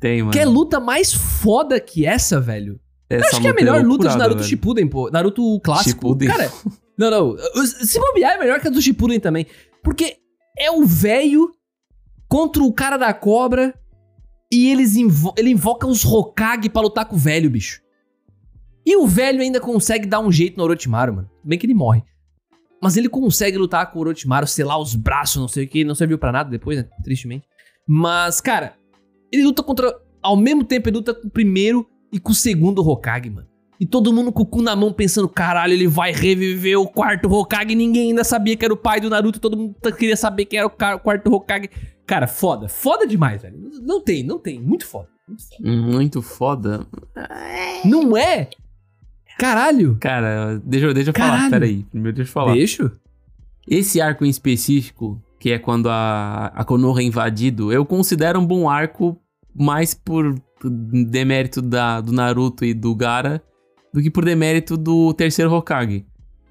Tem, mano. Que é luta mais foda que essa, velho. Eu Essa acho que é a melhor luta de Naruto velho. Shippuden, pô. Naruto clássico. Shippuden. Cara, *laughs* não, não. Se bobear é melhor que a do Shippuden também. Porque é o velho contra o cara da cobra e eles invo ele invoca os Hokage pra lutar com o velho, bicho. E o velho ainda consegue dar um jeito no Orochimaru, mano. Bem que ele morre. Mas ele consegue lutar com o Orochimaru, selar os braços, não sei o que. Não serviu pra nada depois, né? Tristemente. Mas, cara, ele luta contra. Ao mesmo tempo, ele luta com o primeiro e com o segundo Hokage, mano. E todo mundo com o cu na mão pensando, caralho, ele vai reviver o quarto Hokage. Ninguém ainda sabia que era o pai do Naruto. Todo mundo t- queria saber quem era o quarto Hokage. Cara, foda. Foda demais, velho. Não tem, não tem. Muito foda. Muito foda. Não é? Caralho. Cara, deixa, eu- deixa eu falar, Caralho. peraí. Primeiro deixa eu falar. Deixa. Esse arco em específico, que é quando a, a Konoha é invadido, eu considero um bom arco mais por demérito da, do Naruto e do Gara do que por demérito do terceiro Hokage.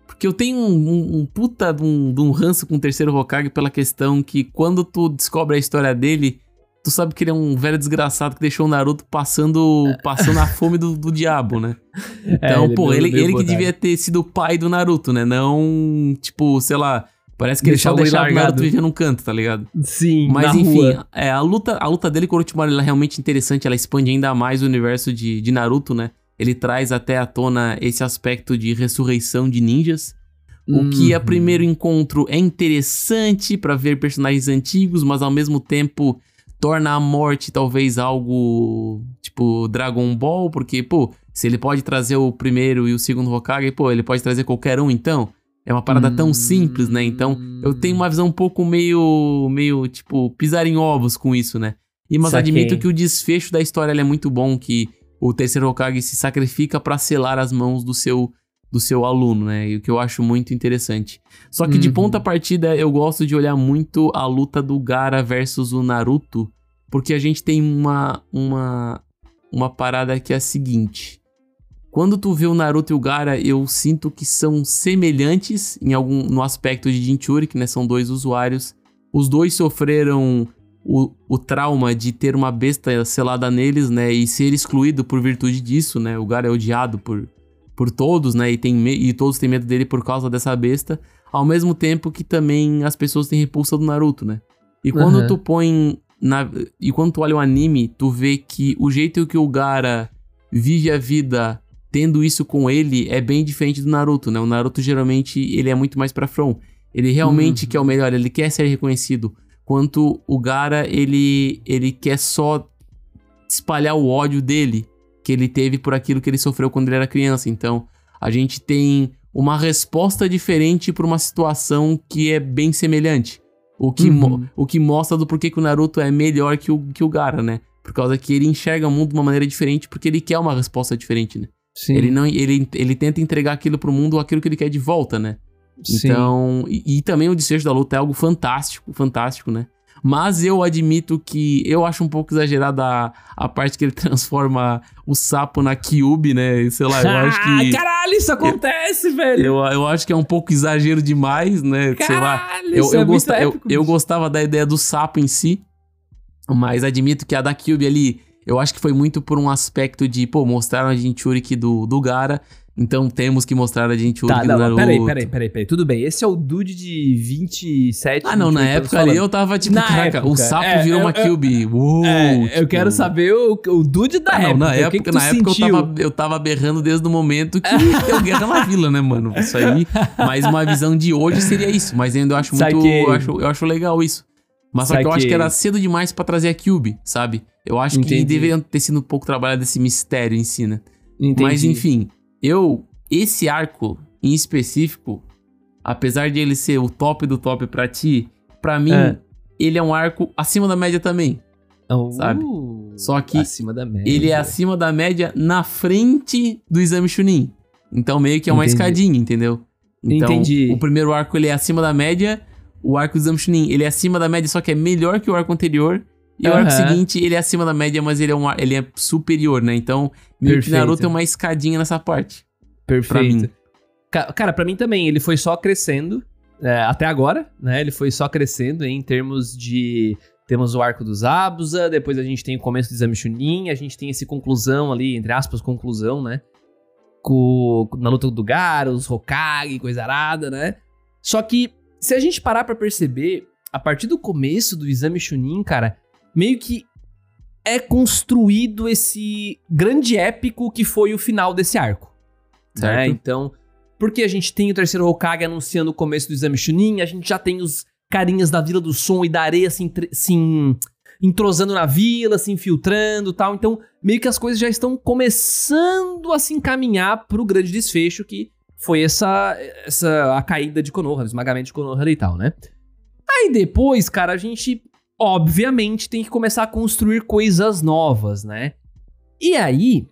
Porque eu tenho um, um- um puta de um, de um ranço com o terceiro Hokage pela questão que quando tu descobre a história dele, tu sabe que ele é um velho desgraçado que deixou o Naruto passando, passando a fome do, do diabo, né? *laughs* Então, pô, é ele, ele que devia ter sido o pai do Naruto, né? Não, tipo, sei lá, parece que Deixar ele só deixava o Naruto viver num canto, tá ligado? Sim, Mas enfim, rua. é, a, luta, a luta dele com o Orochimaru ela é realmente interessante, ela expande ainda mais o universo de, de Naruto, né? Ele traz até à tona esse aspecto de ressurreição de ninjas. O que a Uhum. primeiro encontro é interessante pra ver personagens antigos, mas ao mesmo tempo torna a morte talvez algo tipo Dragon Ball, porque, pô, se ele pode trazer o primeiro e o segundo Hokage, pô, ele pode trazer qualquer um, então. É uma parada tão simples, né? Então, eu tenho uma visão um pouco meio, meio tipo, pisar em ovos com isso, né? E, mas Saquei. admito que o desfecho da história é muito bom, que o terceiro Hokage se sacrifica pra selar as mãos do seu do seu aluno, né? E o que eu acho muito interessante. Só que de Uhum. ponta partida eu gosto de olhar muito a luta do Gara versus o Naruto, porque a gente tem uma uma uma parada que é a seguinte. Quando tu vê o Naruto e o Gara, eu sinto que são semelhantes em algum no aspecto de Jinchuri, que né, são dois usuários. Os dois sofreram o, o trauma de ter uma besta selada neles, né, e ser excluído por virtude disso, né? O Gara é odiado por, por todos, né, e, tem e todos têm medo dele por causa dessa besta, ao mesmo tempo que também as pessoas têm repulsa do Naruto, né? E quando Aham. tu põe na, e quando tu olha o anime, tu vê que o jeito que o Gara vive a vida tendo isso com ele é bem diferente do Naruto, né? O Naruto geralmente ele é muito mais pra front. Ele realmente Uhum. quer o melhor, ele quer ser reconhecido. Quanto o Gara, ele ele quer só espalhar o ódio dele que ele teve por aquilo que ele sofreu quando ele era criança. Então, a gente tem uma resposta diferente para uma situação que é bem semelhante. O que, Uhum. o que mostra do porquê que o Naruto é melhor que o, que o Gara, né? Por causa que ele enxerga o mundo de uma maneira diferente, porque ele quer uma resposta diferente, né? Sim. Ele não ele, ele tenta entregar aquilo pro mundo, aquilo que ele quer de volta, né? Sim. Então, e, e também o desfecho da luta é algo fantástico, fantástico, né? Mas eu admito que eu acho um pouco exagerada a, a parte que ele *laughs* transforma o sapo na Kyubi, né? Sei lá, eu acho que. Caralho, isso acontece, velho! Eu, eu acho que é um pouco exagero demais, né? Sei lá. Caralho, Eu, isso eu, é eu, épico, eu bicho. gostava da ideia do sapo em si, mas admito que a da Kyubi ali, eu acho que foi muito por um aspecto de, pô, mostraram a Jinchuriki do, do Gara, então temos que mostrar a Jinchuriki Tá, do não, Naruto. peraí, peraí, peraí, peraí. Tudo bem, esse é o dude de 27... Ah, não, na 28 anos época ali eu tava tipo, Na caraca, o época, sapo é, virou eu- uma eu- Kyubi. Uou, É, eu tipo- quero saber o, o dude da Ah, não, época. na o que época, que tu na época eu tava, eu tava berrando desde o momento que *laughs* deu guerra na vila, né, mano? Isso aí. Mas uma visão de hoje seria isso. Mas ainda eu acho muito. Eu acho, eu acho legal isso. Mas só que eu acho que era cedo demais pra trazer a Cube, sabe? Eu acho que Entendi. deveriam ter sido um pouco trabalhado esse mistério em si, né? Entendi. Mas enfim, eu. Esse arco em específico, apesar de ele ser o top do top pra ti, pra mim, É. ele é um arco acima da média também. Uh, sabe? Só que Acima da média. Ele é acima da média na frente do exame Chunin. Então meio que é uma Entendi. escadinha, entendeu? Então, Entendi. o primeiro arco ele é acima da média, o arco do exame Chunin ele é acima da média, só que é melhor que o arco anterior. E o arco seguinte, ele é acima da média, mas ele é, um, ele é superior, né? Então, meio que. Naruto é uma escadinha nessa parte. Perfeito. pra Cara, pra mim também, ele foi só crescendo é, até agora, né? Ele foi só crescendo em termos de. Temos o arco dos Abusa, depois a gente tem o começo do exame Chunin, a gente tem esse conclusão ali, entre aspas, conclusão, né? Com, na luta do Gara, os Hokage, coisa arada, né? Só que, se a gente parar pra perceber, a partir do começo do exame Chunin, cara, meio que é construído esse grande épico que foi o final desse arco. Certo. Né? Então, porque a gente tem o terceiro Hokage anunciando o começo do exame Chunin, a gente já tem os carinhas da Vila do Som e da Areia se, se en- entrosando na vila, se infiltrando e tal. Então, meio que as coisas já estão começando a se encaminhar pro grande desfecho que foi essa, essa a caída de Konoha, o esmagamento de Konoha e tal, né? Aí depois, cara, a gente obviamente tem que começar a construir coisas novas, né? E aí,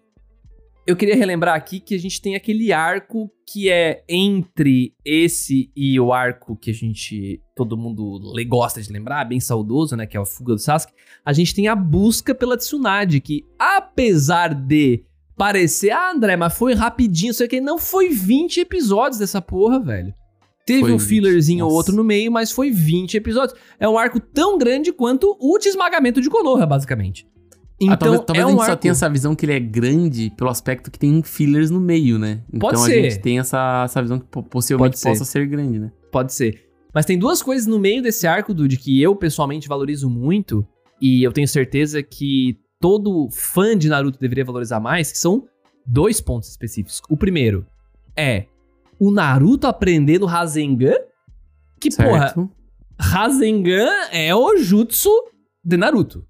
eu queria relembrar aqui que a gente tem aquele arco que é entre esse e o arco que a gente, todo mundo gosta de lembrar, bem saudoso, né, que é a fuga do Sasuke. A gente tem a busca pela Tsunade, que apesar de parecer, ah, André, mas foi rapidinho, isso aqui não foi 20 episódios dessa porra, velho. Teve Foi um 20, fillerzinho ou outro no meio, mas foi 20 episódios. É um arco tão grande quanto o desmagamento de Konoha, basicamente. Ah, Então, talvez talvez é a um gente só arco... tenha essa visão que ele é grande pelo aspecto que tem fillers no meio, né? Então Pode a ser. gente tem essa, essa visão que po- possivelmente ser. possa ser grande, né? Pode ser. Mas tem duas coisas no meio desse arco, Dude, que eu pessoalmente valorizo muito. E eu tenho certeza que todo fã de Naruto deveria valorizar mais, que são dois pontos específicos. O primeiro é o Naruto aprendendo Rasengan. Que, porra, Certo? Rasengan é o jutsu de Naruto.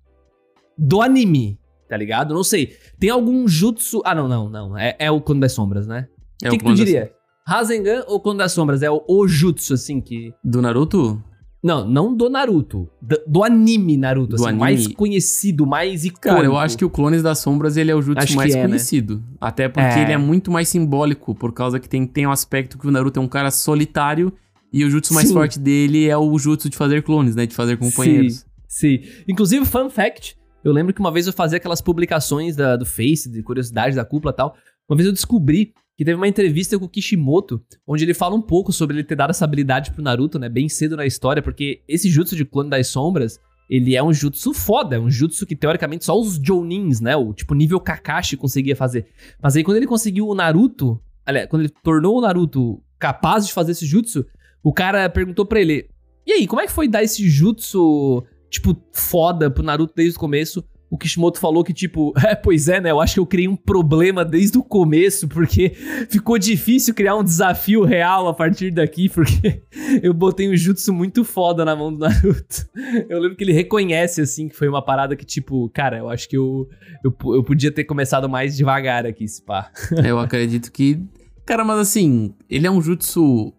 Do anime, tá ligado? Não sei. Tem algum jutsu... Ah, não, não, não. É, é o Clone das Sombras, né? É o que, o que tu diria? Rasengan ou Clone das Sombras? É o, o jutsu, assim, que... Do Naruto? Não, não do Naruto. Do, do anime Naruto, Do assim, anime. mais conhecido, mais icônico. Cara, eu acho que o Clones das Sombras ele é o jutsu Acho mais é, né? conhecido. Até porque É. ele é muito mais simbólico, por causa que tem, tem um aspecto que o Naruto é um cara solitário e o jutsu mais Sim. forte dele é o jutsu de fazer clones, né? De fazer companheiros. Sim. Inclusive, fun fact, eu lembro que uma vez eu fazia aquelas publicações da- do Face, de curiosidade da cúpula e tal. Uma vez eu descobri que teve uma entrevista com o Kishimoto, onde ele fala um pouco sobre ele ter dado essa habilidade pro Naruto, né? Bem cedo na história, porque esse jutsu de clone das sombras, ele é um jutsu foda, é um jutsu que teoricamente só os Jounins, né? O tipo nível Kakashi conseguia fazer. Mas aí quando ele conseguiu o Naruto, aliás, quando ele tornou o Naruto capaz de fazer esse jutsu, o cara perguntou pra ele: "E aí, como é que foi dar esse jutsu tipo foda pro Naruto desde o começo?" O Kishimoto falou que, tipo, *laughs* é, pois é, né? Eu acho que eu criei um problema desde o começo, porque *laughs* ficou difícil criar um desafio real a partir daqui, porque *laughs* eu botei um jutsu muito foda na mão do Naruto. Eu lembro que ele reconhece, assim, que foi uma parada que, tipo, cara, eu acho que eu, eu, eu podia ter começado mais devagar aqui, esse pá. Eu acredito que. Cara, mas assim, ele é um jutsu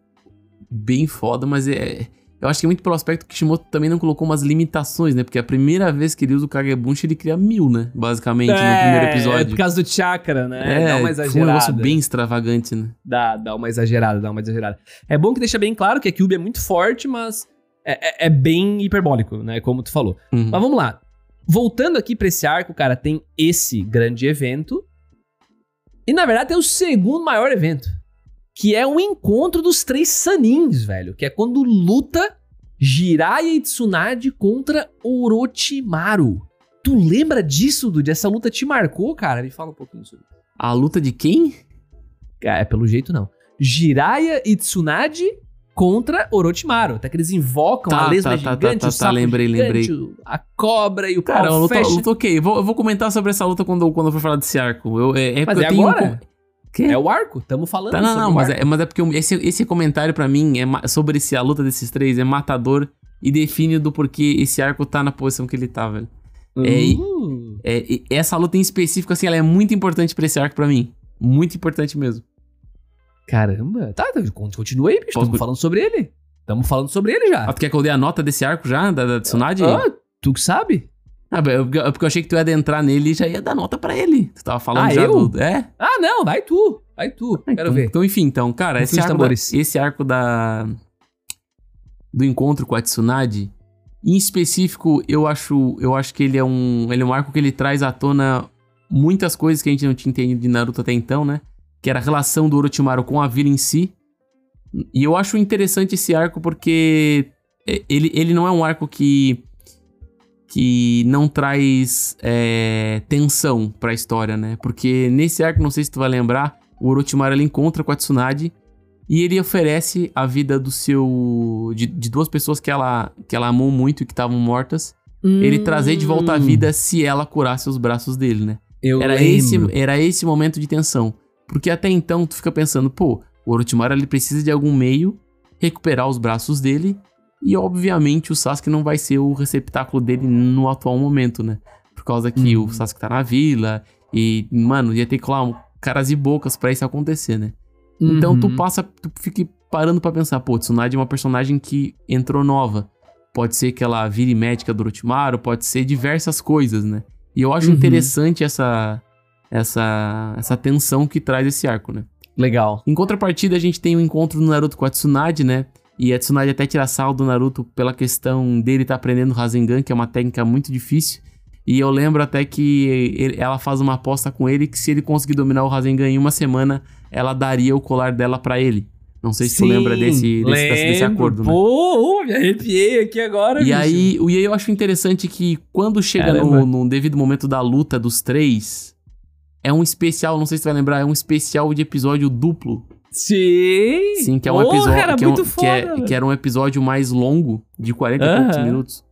bem foda, mas é. Eu acho que é muito pelo aspecto que Kishimoto também não colocou umas limitações, né? Porque a primeira vez que ele usa o Kagebunshin, ele cria mil, né? Basicamente, no primeiro episódio. É por causa do chakra, né? É, dá uma foi um exagerada. negócio bem extravagante, né? Dá, dá uma exagerada, dá uma exagerada. É bom que deixa bem claro que a Cube é muito forte, mas é, é- é bem hiperbólico, né? Como tu falou. Uhum. Mas vamos lá. Voltando aqui pra esse arco, cara, tem esse grande evento. E na verdade tem o segundo maior evento. Que é o encontro dos três Sanins, velho. Que é quando luta Jiraiya e Tsunade contra Orochimaru. Tu lembra disso, Dude? Essa luta te marcou, cara? Me fala um pouquinho sobre isso. A luta de quem? Ah, É, pelo jeito não. Jiraiya e Tsunade contra Orochimaru. Até que eles invocam Tá, a lesma tá, tá, gigante, tá, tá, sapo lembrei, gigante, o- a cobra e o Cara, pau luto, fecha. luto ok. Vou, eu vou comentar sobre essa luta quando, quando eu for falar desse arco. Eu, é, é Mas é eu agora? Quê? É o arco, tamo falando Tá, não, não, mas é, mas é porque esse, esse comentário pra mim é sobre esse, a luta desses três é matador e define do porquê esse arco tá na posição que ele tá, velho. é- Uh, É, essa luta em específico, assim, ela é muito importante pra esse arco pra mim. Muito importante mesmo. caramba. Tá, tá, con- continua aí, bicho. Posso- Tamo falando sobre ele. Tamo falando sobre ele já. Ah, tu quer que eu dê a nota desse arco já, da, da Tsunade? Ah, tu que sabe? Ah, é porque eu achei que tu ia adentrar nele e já ia dar nota pra ele. Tu tava falando Ah, já eu? do... É? Ah, não, vai tu. Vai tu. Quero então, ver. Então, enfim, então, cara, esse arco, da, esse arco da. Do encontro com a Tsunade, em específico, eu acho, eu acho que ele é um. Ele é um arco que ele traz à tona muitas coisas que a gente não tinha entendido de Naruto até então, né? Que era a relação do Orochimaru com a vila em si. E eu acho interessante esse arco porque é, ele, ele não é um arco que. Que não traz é, tensão pra história, né? Porque nesse arco, não sei se tu vai lembrar, o Orochimaru ele encontra com a Tsunade e ele oferece a vida do seu. de, de duas pessoas que ela, que ela amou muito e que estavam mortas. Ele trazer de volta à Hum, vida se ela curasse os braços dele, né? Eu Era lembro. esse, era esse momento de tensão. Porque até então tu fica pensando, pô, o Orochimaru ele precisa de algum meio recuperar os braços dele. E obviamente o Sasuke não vai ser o receptáculo dele no atual momento, né? Por causa que Uhum. o Sasuke tá na vila. E, mano, ia ter que colar caras e bocas pra isso acontecer, né? Então tu Uhum. passa, tu fica parando pra pensar, pô, Tsunade é uma personagem que entrou nova. Pode ser que ela vire médica do Orochimaru, pode ser diversas coisas, né? E eu acho Uhum. interessante essa, essa, essa tensão que traz esse arco, né? Legal. Em contrapartida, a gente tem o encontro do Naruto com a Tsunade, né? E a Tsunade até tira sal do Naruto pela questão dele estar aprendendo Rasengan, que é uma técnica muito difícil. E eu lembro até que ele- ela faz uma aposta com ele que se ele conseguir dominar o Rasengan em uma semana, ela daria o colar dela pra ele. Não sei se tu lembra desse, desse, desse- desse acordo, né? Pô, me arrepiei aqui agora, E bicho. aí, e aí eu acho interessante que quando chega no, no devido momento da luta dos três, é um especial, não sei se tu vai lembrar, é um especial de episódio duplo. Sim. Sim, que é um Porra, episódio. era que, é um- muito que foda, é- velho. que era um episódio mais longo, de 40 e poucos Aham. minutos.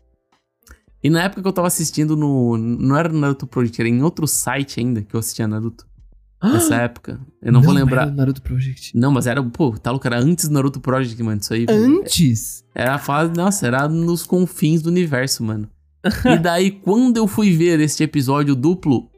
E na época que eu tava assistindo no. Não era no Naruto Project, era em outro site ainda que eu assistia Naruto. *gasps* Nessa época. Eu não, vou lembrar. Era o Naruto Project. Não, mas era, pô, tá louco, era antes do Naruto Project, mano, isso aí. Antes? Era a fase, nossa, era nos confins do universo, mano. e daí, *laughs* quando eu fui ver este episódio duplo,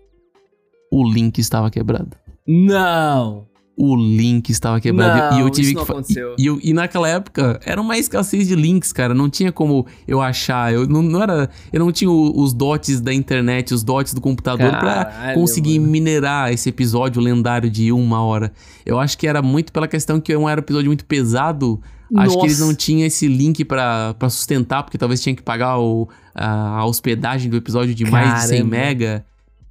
o link estava quebrado. Não. O link estava quebrado. Não, e eu tive que. aconteceu. E, eu- e naquela época, era uma escassez de links, cara. Não tinha como eu achar. Eu não, não era. Eu não tinha os dots da internet, os dots do computador pra Caralho, conseguir mano. minerar esse episódio lendário de uma hora. Eu acho que era muito pela questão que era um episódio muito pesado. Acho que eles Nossa. não tinham esse link pra pra sustentar, porque talvez tinha que pagar o- a, a hospedagem do episódio de mais de 100 Caramba. mega.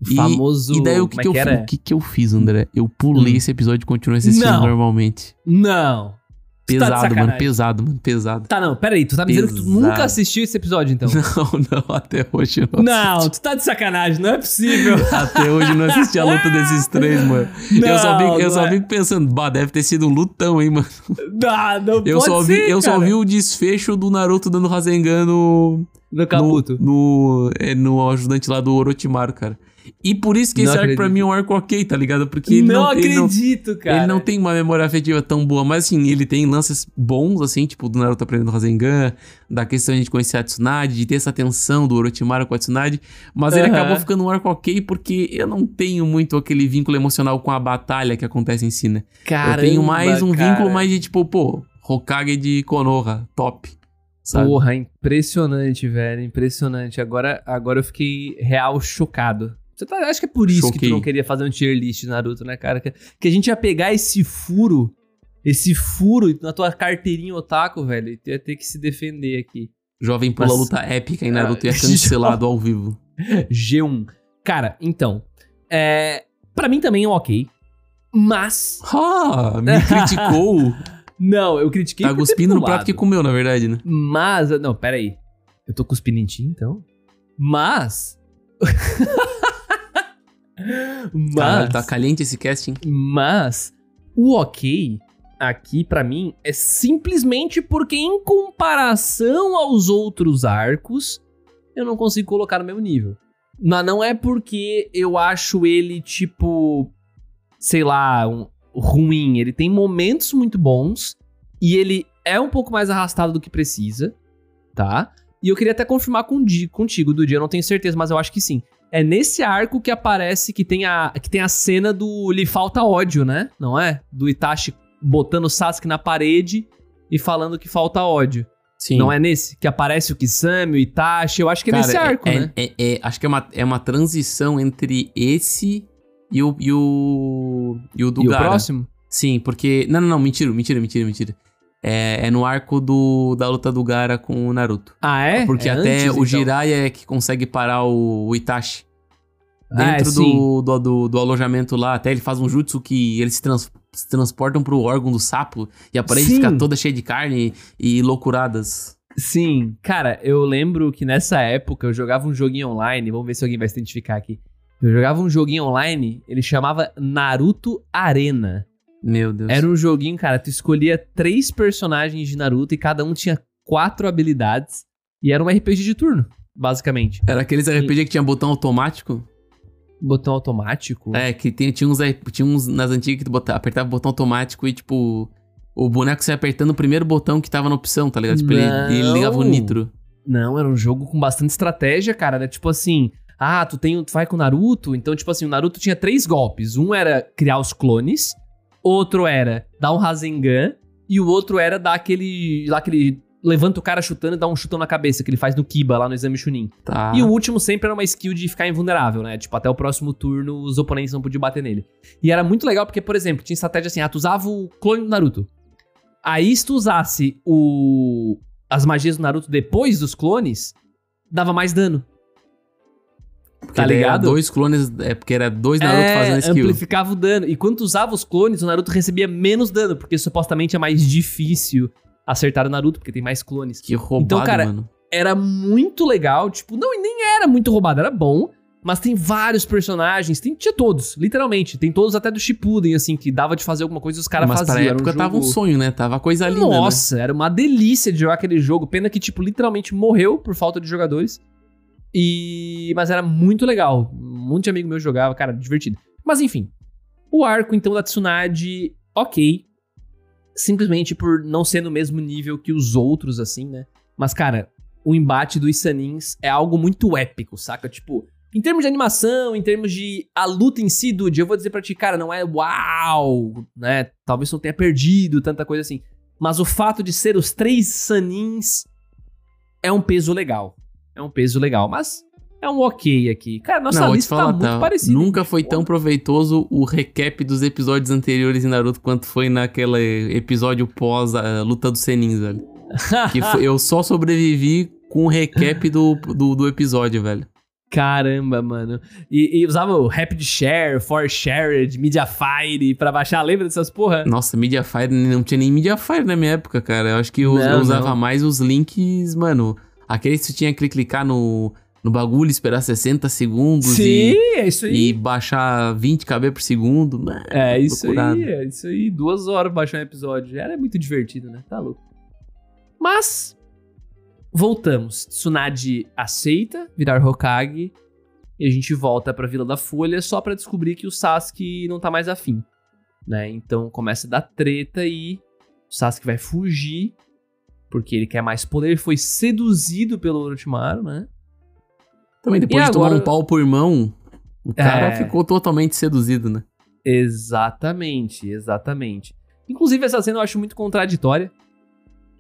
O E- famoso. E daí o que, que, é eu, que era? o que, que eu fiz, André? Eu pulei Hum. esse episódio e continuei assistindo Não. normalmente. Não. Tá Pesado, mano, sacanagem. pesado, mano, pesado. Tá, não, peraí, tu tá me dizendo que tu Pesado. nunca assistiu esse episódio, então? *laughs* Não, não, até hoje eu não Não, assisti. tu tá de sacanagem, não é possível. *laughs* Até hoje eu não assisti a luta desses três, mano. eu só, Não, vi, eu não só é. fico pensando, bah, deve ter sido um lutão, hein, mano. Não, não Eu, pode só vi, ser, eu só cara. vi o desfecho do Naruto dando Rasengan no, No Kabuto. no, é, no ajudante lá do Orochimaru, cara. E por isso que Não esse arco pra acredito. mim é um arco ok, tá ligado? Porque ele não, não, ele não, acredito, cara. Ele não tem uma memória afetiva tão boa, mas assim, ele tem lances bons, assim, tipo, do Naruto aprendendo Rasengan, da questão de a gente conhecer a Tsunade, de ter essa tensão do Orochimaru com a Tsunade, mas ele acabou ficando um arco ok porque eu não tenho muito aquele vínculo emocional com a batalha que acontece em si, né? Caramba, eu tenho mais um cara. vínculo mais de tipo, pô, Hokage de Konoha, top. sabe? Porra, impressionante, velho. Impressionante. Agora, agora eu fiquei real chocado. Você tá, acho que é por isso que tu Choquei. não queria fazer um tier list de Naruto, né, cara? Que, a gente ia pegar esse furo, esse furo na tua carteirinha otaku, velho, e tu ia ter que se defender aqui. Jovem pula Mas- luta épica em Naruto Ah, e é *laughs* cancelado ao vivo. *laughs* G1. Cara, então, é, para mim também é um ok, mas Ah, me *laughs* criticou. não, eu critiquei tá cuspindo no prato que comeu, na verdade, né? Mas, não, pera aí. Eu tô cuspindo em ti, então? Mas... mas... Caralho, tá caliente esse casting. Mas o ok aqui pra mim é simplesmente porque em comparação aos outros arcos, eu não consigo colocar no mesmo nível. Mas não é porque eu acho ele tipo, sei lá, um- ruim, ele tem momentos muito bons e ele é um pouco mais arrastado do que precisa, tá? E eu queria até confirmar com, contigo, Dudy, eu não tenho certeza, mas eu acho que sim. É nesse arco que aparece que tem a, que tem a cena do lhe falta ódio, né? Não é? Do Itachi botando o Sasuke na parede e falando que falta ódio. Sim. Não é nesse? Que aparece o Kisame, o Itachi, eu acho que é nesse arco, é, né? é- é- acho que é uma, é uma transição entre esse e o, e o, e o do e o próximo? Sim, porque... Não, não, não, mentira, mentira, mentira, mentira. É, é no arco do, da luta do Gaara com o Naruto. Ah, é? Porque É até antes, o então. Jiraiya é que consegue parar o, o Itachi. Ah, é, Dentro sim. do, do, do, do alojamento lá, até ele faz um jutsu que eles se, trans- se transportam pro órgão do sapo e a parede Sim. fica toda cheia de carne e loucuradas. Sim, cara, eu lembro que nessa época eu jogava um joguinho online, vamos ver se alguém vai se identificar aqui. Eu jogava um joguinho online, ele chamava Naruto Arena. Meu Deus. Era um joguinho, cara, tu escolhia três personagens de Naruto e cada um tinha quatro habilidades. E era um RPG de turno, basicamente. Era aqueles RPG que tinha botão automático? Botão automático. É, que tem- tinha, uns, tinha uns nas antigas que tu botava, apertava o botão automático e, tipo, o boneco saia apertando o primeiro botão que tava na opção, tá ligado? Tipo, ele, ele ligava o nitro. Não, era um jogo com bastante estratégia, cara. Era tipo assim. Ah, tu tem, tu vai com o Naruto, então tipo assim, o Naruto tinha três golpes. Um era criar os clones, outro era dar um Rasengan e o outro era dar aquele lá aquele levanta o cara chutando e dá um chutão na cabeça que ele faz no Kiba lá no exame Chunin. Tá. E o último sempre era uma skill de ficar invulnerável, né? Tipo, até o próximo turno os oponentes não podiam bater nele. E era muito legal porque, por exemplo, tinha estratégia assim, ah, tu usava o clone do Naruto. Aí se tu usasse o as magias do Naruto depois dos clones, dava mais dano. Porque tá ligado? Dois clones, é porque era dois Naruto é, fazendo skill. amplificava o dano. E quando usava os clones, o Naruto recebia menos dano, porque supostamente é mais difícil acertar o Naruto, porque tem mais clones. Que roubado, Então, cara, mano. era muito legal, tipo, não, e nem era muito roubado, era bom, mas tem vários personagens, tem, tinha todos, literalmente, tem todos até do Shippuden, assim, que dava de fazer alguma coisa e os caras Mas faziam. pra era um época tava um jogo- sonho, né? Tava coisa linda, né? Nossa, era uma delícia de jogar aquele jogo, pena que, tipo, literalmente morreu por falta de jogadores, e... mas era muito legal, um monte de amigo meu jogava, cara, divertido. Mas enfim, o arco, então, da Tsunade, ok, simplesmente por não ser no mesmo nível que os outros, assim, né? Mas, cara, o embate dos Sanins é algo muito épico, saca? Tipo, em termos de animação, em termos de a luta em si, Dude, eu vou dizer pra ti, cara, não é uau, né? Talvez não tenha perdido tanta coisa assim. Mas o fato de ser os três Sanins é um peso legal. É um peso legal, mas é um ok aqui. Cara, nossa Não, lista falar, tá muito tá? parecida. Nunca foi tão proveitoso o recap dos episódios anteriores em Naruto quanto foi naquele episódio pós a luta dos Senins, velho. *laughs* Que foi- eu só sobrevivi com o recap do, do, do episódio, velho. Caramba, mano. E, e usava o Rapid Share, For Shared, Mediafire pra baixar, lembra dessas porra? Nossa, Mediafire, não tinha nem Mediafire na minha época, cara. Eu acho que eu, Não, eu usava não. mais os links, mano. Aqueles que você tinha que clicar no, no bagulho, esperar 60 segundos Sim, e, é isso aí. e baixar 20 KB por segundo. Mano, É isso loucurada. aí, é isso aí. Duas horas baixar um episódio. Era muito divertido, né? Tá louco. Mas, voltamos. Tsunade aceita virar Hokage. E a gente volta pra Vila da Folha só pra descobrir que o Sasuke não tá mais afim. Né? Então começa a dar treta e o Sasuke vai fugir. Porque ele quer mais poder. Ele foi seduzido pelo Orochimaru, né? Também depois E de tomar agora- um pau por irmão, o cara É. ficou totalmente seduzido, né? Exatamente, exatamente. Inclusive, essa cena eu acho muito contraditória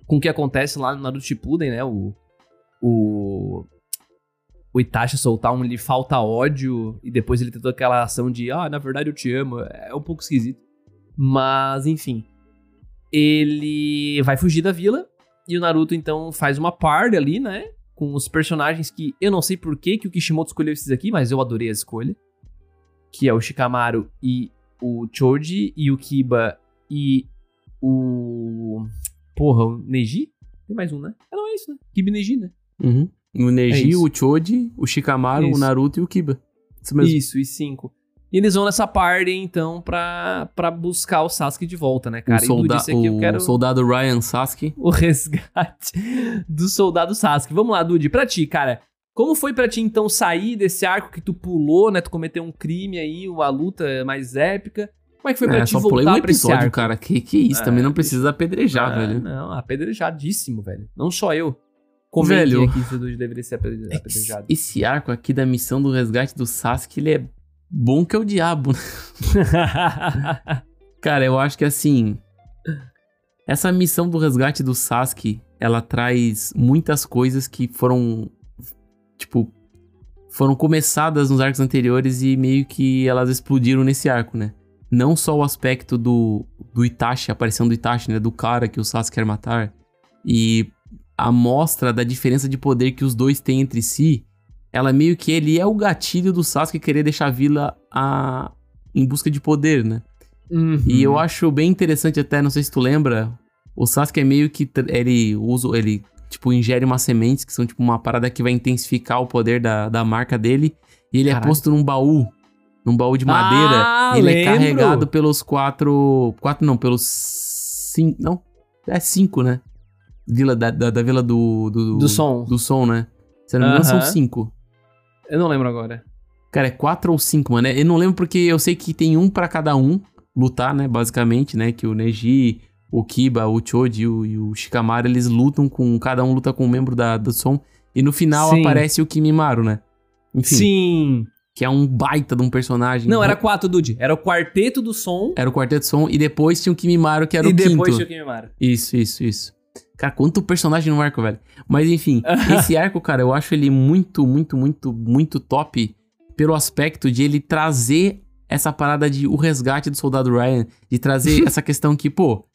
com o que acontece lá no Naruto Shippuden, né? O, o, o Itachi soltar um lhe falta ódio e depois ele tem toda aquela ação de, ah, na verdade eu te amo. É um pouco esquisito. Mas, enfim. Ele vai fugir da vila e o Naruto então faz uma party ali, né? Com os personagens que eu não sei por que, o Kishimoto escolheu esses aqui, mas eu adorei a escolha. Que é o Shikamaru e o Choji e o Kiba e o. Porra, o Neji? Tem mais um, né? Ah, não, é isso, né? Kiba e Neji, né? Uhum. O É Neji, isso. o Choji, o Shikamaru, Isso. o Naruto e o Kiba. Isso mesmo. Isso, e cinco. E eles vão nessa party, então, pra, pra buscar o Sasuke de volta, né, cara? o, solda disse aqui eu o quero soldado Ryan Sasuke. *laughs* o resgate do soldado Sasuke. Vamos lá, Dude, pra ti, cara. Como foi pra ti, então, sair desse arco que tu pulou, né? Tu cometeu um crime aí, uma luta mais épica. Como é que foi pra É, ti voltar um pra esse episódio, arco? cara. Que, que isso, Ah, também não precisa apedrejar, Ah, velho. Não, apedrejadíssimo, velho. Não só eu. Comentei Velho. aqui se o Dude deveria ser apedre- É que apedrejado. Esse arco aqui da missão do resgate do Sasuke, ele é bom que é o diabo, né? *laughs* Cara, eu acho que assim. Essa missão do resgate do Sasuke, ela traz muitas coisas que foram. Tipo. Foram começadas nos arcos anteriores e meio que elas explodiram nesse arco, né? Não só o aspecto do, do Itachi, a aparição do Itachi, né? Do cara que o Sasuke quer matar. E a mostra da diferença de poder que os dois têm entre si. Ela meio que ele é o gatilho do Sasuke querer deixar a vila a... em busca de poder, né? Uhum. E eu acho bem interessante até, não sei se tu lembra, o Sasuke é meio que ele usa, ele tipo ingere umas sementes que são tipo uma parada que vai intensificar o poder da, da marca dele, e ele é Caralho. posto num baú, num baú de madeira, Ah, ele lembro. é carregado pelos quatro, quatro não, pelos cinco, não, é cinco, né? Vila da, da, da vila do, do Do som. do som, né? Se eu não me engano, são cinco. Eu não lembro agora. Cara, é quatro ou cinco, mano. Eu não lembro porque eu sei que tem um pra cada um lutar, né? Basicamente, né? Que o Neji, o Kiba, o Choji e o, e o Shikamaru, eles lutam com... Cada um luta com um membro da, do som. E no final Sim. aparece o Kimimaru, né? Enfim, Sim. que é um baita de um personagem. Não, era quatro, Dude. Era o quarteto do som Era o Quarteto Som. E depois tinha o Kimimaru, que era e o depois quinto. tinha o Kimimaro. Isso, isso, isso. Cara, quanto personagem no arco, velho. Mas enfim, *laughs* esse arco, cara, eu acho ele muito, muito, muito, muito top pelo aspecto de ele trazer essa parada de o resgate do soldado Ryan, de trazer *laughs* essa questão que, pô,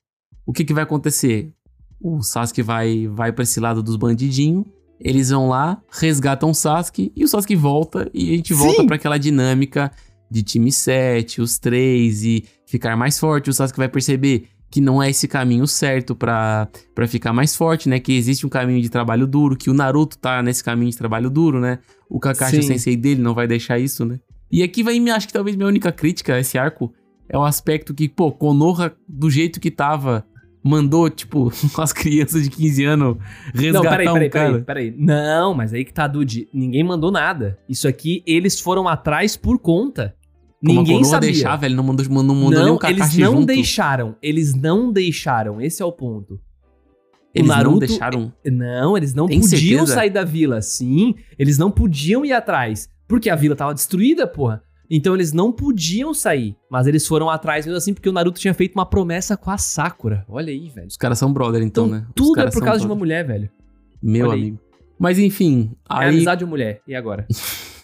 o que que vai acontecer? O Sasuke vai, vai pra esse lado dos bandidinhos, eles vão lá, resgatam o Sasuke, e o Sasuke volta, e a gente volta pra aquela dinâmica de time 7, os três, e ficar mais forte. O Sasuke vai perceber que não é esse caminho certo pra, pra ficar mais forte, né? Que existe um caminho de trabalho duro, que o Naruto tá nesse caminho de trabalho duro, né? O Kakashi, o sensei dele, não vai deixar isso, né? E aqui vai, me acho que talvez minha única crítica a esse arco é o aspecto que, pô, Konoha, do jeito que tava, mandou, tipo, *laughs* as crianças de 15 anos resgatar Não, peraí, um peraí, cara. peraí, peraí. Não, mas aí que tá, Dude. Ninguém mandou nada. Isso aqui, eles foram atrás por conta. Como Ninguém Konoha sabia. deixar, velho, não mandou, não mandou nem não, Kakashi eles não junto. deixaram. Eles não deixaram. Esse é o ponto. Eles não Naruto- deixaram. Não, eles não Tem podiam certeza? sair da vila. Sim, eles não podiam ir atrás. Porque a vila tava destruída, porra. Então eles não podiam sair. Mas eles foram atrás mesmo assim, porque o Naruto tinha feito uma promessa com a Sakura. Olha aí, velho. Os caras são brother, então, Então, né? Os tudo é por causa de uma brother. mulher, velho. Meu Olha aí. amigo. Mas enfim, É aí... amizade ou mulher? E agora? *laughs*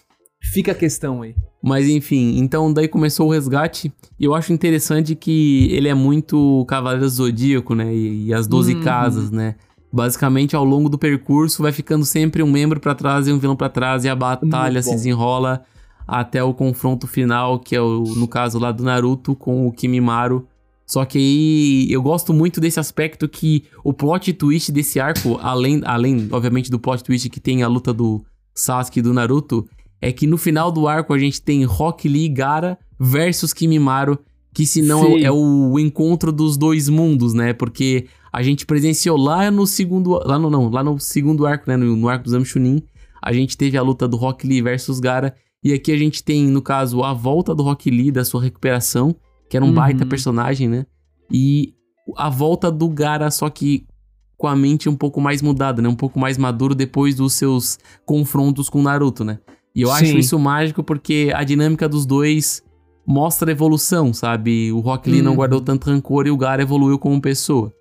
Fica a questão aí. Mas enfim, então daí começou o resgate. E eu acho interessante que ele é muito Cavaleiro do Zodíaco, né? E, e as 12 Uhum. casas, né? Basicamente, ao longo do percurso, vai ficando sempre um membro pra trás e um vilão pra trás. E a batalha se desenrola até o confronto final, que é o, no caso lá do Naruto com o Kimimaru. Só que aí eu gosto muito desse aspecto que o plot twist desse arco, além, além obviamente, do plot twist que tem a luta do Sasuke e do Naruto, é que no final do arco a gente tem Rock Lee e Gara versus Kimimaru, que se não Sim. é o encontro dos dois mundos, né? Porque a gente presenciou lá no segundo, lá no não, lá no segundo arco, né, no, no arco do Zamchunin, a gente teve a luta do Rock Lee versus Gara, e aqui a gente tem, no caso, a volta do Rock Lee da sua recuperação, que era um Uhum. baita personagem, né? E a volta do Gara, só que com a mente um pouco mais mudada, né? Um pouco mais maduro depois dos seus confrontos com o Naruto, né? E eu acho Sim. isso mágico porque a dinâmica dos dois mostra a evolução, sabe? O Rock Lee não Uhum. guardou tanto rancor e o Gara evoluiu como pessoa.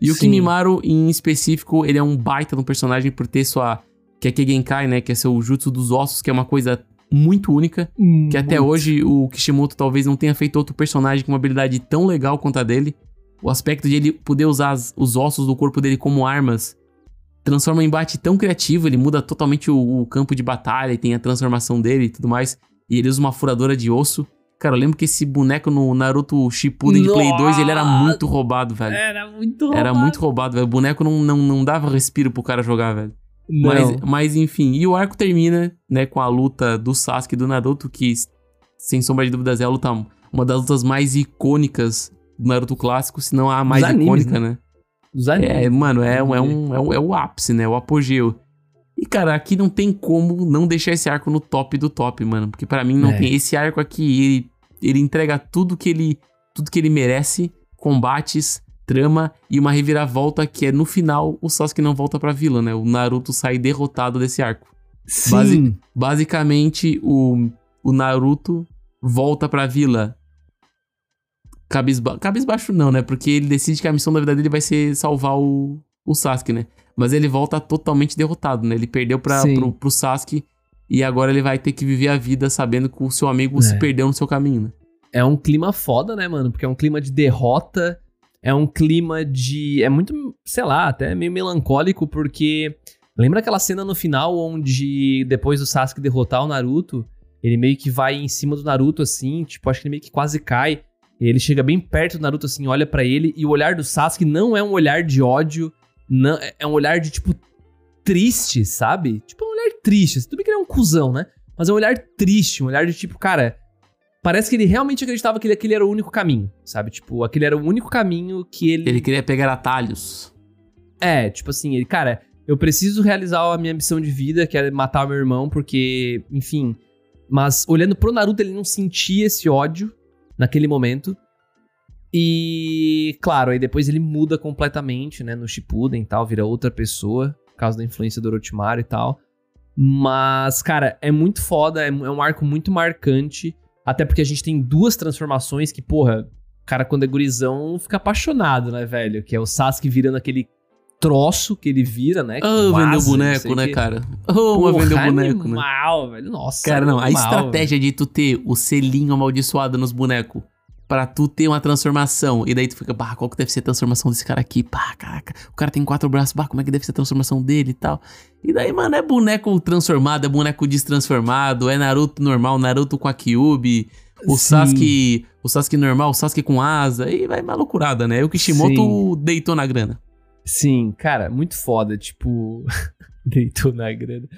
E o Sim. Kimimaro, em específico, ele é um baita um personagem por ter sua. Que é Kegenkai, né? Que é seu jutsu dos ossos, que é uma coisa muito única. Que até hoje o Kishimoto talvez não tenha feito outro personagem com uma habilidade tão legal quanto a dele. O aspecto de ele poder usar as- os ossos do corpo dele como armas transforma um embate tão criativo, ele muda totalmente o, o campo de batalha e tem a transformação dele e tudo mais. E ele usa uma furadora de osso. Cara, eu lembro que esse boneco no Naruto Shippuden de Play 2, ele era Nossa! muito roubado, velho. Era muito Era roubado. muito roubado, velho. O boneco não, não, não dava respiro pro cara jogar, velho. Mas, Não. mas enfim, e o arco termina, né, com a luta do Sasuke e do Naruto, que, sem sombra de dúvidas, é a luta, uma das lutas mais icônicas do Naruto clássico, se não a mais animes, icônica, né? Dos animes. É, mano, é, um- é, um, é, um- é o ápice, né? O apogeu. E, cara, aqui não tem como não deixar esse arco no top do top, mano. Porque pra mim não É. tem. Esse arco aqui, ele, ele entrega tudo que ele, tudo que ele merece: combates, trama e uma reviravolta que é no final o Sasuke não volta pra vila, né? O Naruto sai derrotado desse arco. Sim. base- Basicamente, o, o Naruto volta pra vila. Cabisba cabisbaixo não, né? Porque ele decide que a missão da vida dele vai ser salvar o, o Sasuke, né? Mas ele volta totalmente derrotado, né? Ele perdeu pra, pro, pro Sasuke e agora ele vai ter que viver a vida sabendo que o seu amigo se É. perdeu no seu caminho, né? É um clima foda, né, mano? Porque é um clima de derrota, é um clima de. É muito, sei lá, até meio melancólico, porque. Lembra aquela cena no final onde, depois do Sasuke derrotar o Naruto, ele meio que vai em cima do Naruto, assim, tipo, acho que ele meio que quase cai. Ele chega bem perto do Naruto, assim, olha pra ele, e o olhar do Sasuke não é um olhar de ódio, não, é um olhar de, tipo, triste, sabe? Tipo, um olhar triste. Tudo bem que ele é um cuzão, né? Mas é um olhar triste, um olhar de tipo, cara, parece que ele realmente acreditava que ele- aquele era o único caminho, sabe? Tipo, aquele era o único caminho que ele. Ele queria pegar atalhos. É, tipo assim, ele, cara, eu preciso realizar a minha missão de vida, que é matar o meu irmão, porque, enfim. Mas olhando pro Naruto, ele não sentia esse ódio naquele momento. E, claro, aí depois ele muda completamente, né, no Shippuden e tal, vira outra pessoa, por causa da influência do Orochimaru e tal. Mas, cara, é muito foda, é, é um arco muito marcante, até porque a gente tem duas transformações que, porra, cara quando é gurizão fica apaixonado, né, velho? Que é o Sasuke virando aquele troço que ele vira, né? que Ah, vendeu não sei boneco, né, quê. cara? Oh, Porra, vendeu boneco, né? animal, velho. Nossa, Cara, não, a animal, estratégia de tu ter o selinho amaldiçoado nos bonecos pra tu ter uma transformação, e daí tu fica, bah, qual que deve ser a transformação desse cara aqui? Pá, caraca, o cara tem quatro braços, bah, como é que deve ser a transformação dele e tal? E daí, mano, é boneco transformado, é boneco destransformado, é Naruto normal, Naruto com a Kyubi, o Sim. Sasuke, o Sasuke normal, o Sasuke com asa, e vai malucurada, né? E o Kishimoto deitou na grana. Sim, cara, muito foda, tipo, *laughs* deitou na grana.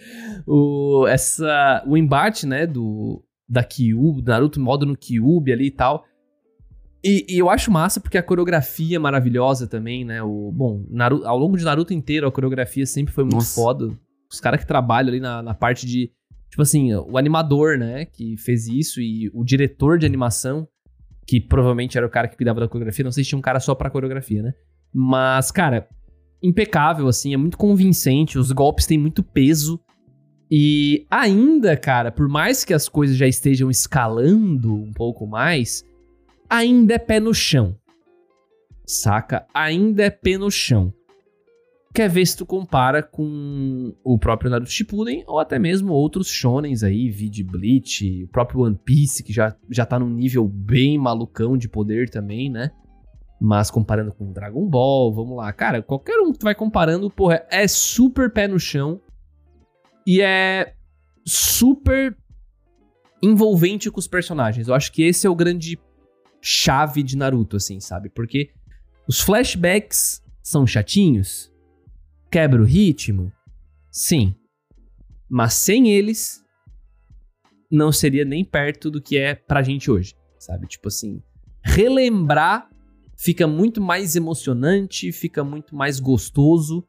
O essa o embate, né, do da Kyuubi, do Naruto modo no Kyuubi ali e tal. E, e eu acho massa porque a coreografia é maravilhosa também, né? O, bom, Naruto, ao longo de Naruto inteiro a coreografia sempre foi muito Nossa. foda. Os caras que trabalham ali na, na parte de. Tipo assim, o animador, né? Que fez isso e o diretor de animação, que provavelmente era o cara que cuidava da coreografia. Não sei se tinha um cara só pra coreografia, né? Mas, cara, impecável, assim, é muito convincente. Os golpes têm muito peso. E ainda, cara, por mais que as coisas já estejam escalando um pouco mais, ainda é pé no chão. Saca? Ainda é pé no chão. Quer ver se tu compara com o próprio Naruto Shippuden ou até mesmo outros shonens aí, Vid Bleach, o próprio One Piece, que já, já tá num nível bem malucão de poder também, né? Mas comparando com Dragon Ball, vamos lá. Cara, qualquer um que tu vai comparando, porra, é super pé no chão. E é super envolvente com os personagens. Eu acho que esse é o grande chave de Naruto, assim, sabe? Porque os flashbacks são chatinhos, quebra o ritmo, sim. Mas sem eles, não seria nem perto do que é pra gente hoje, sabe? Tipo assim, relembrar fica muito mais emocionante, fica muito mais gostoso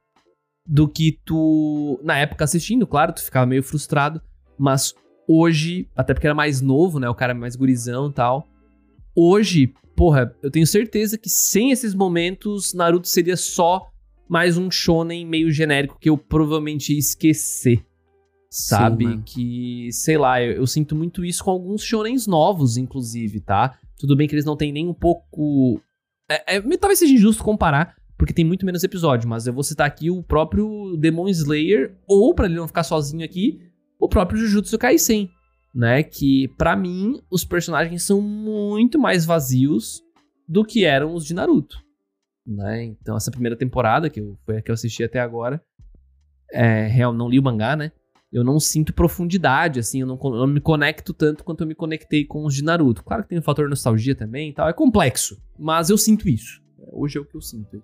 do que tu, na época assistindo, claro, tu ficava meio frustrado, mas hoje, até porque era mais novo, né, o cara é mais gurizão e tal, hoje, porra, eu tenho certeza que sem esses momentos, Naruto seria só mais um shonen meio genérico que eu provavelmente ia esquecer. Sabe? mano. que, sei lá, eu, eu sinto muito isso com alguns shonens novos, inclusive, tá? Tudo bem que eles não têm nem um pouco. É, é, talvez seja injusto comparar, porque tem muito menos episódio, mas eu vou citar aqui o próprio Demon Slayer, ou para ele não ficar sozinho aqui, o próprio Jujutsu Kaisen, né? Que para mim os personagens são muito mais vazios do que eram os de Naruto, né? Então essa primeira temporada que eu, foi a que eu assisti até agora, é, real não li o mangá, né? Eu não sinto profundidade, assim, eu não, eu não me conecto tanto quanto eu me conectei com os de Naruto. Claro que tem o fator nostalgia também e tal, é complexo, mas eu sinto isso. Hoje é o que eu sinto.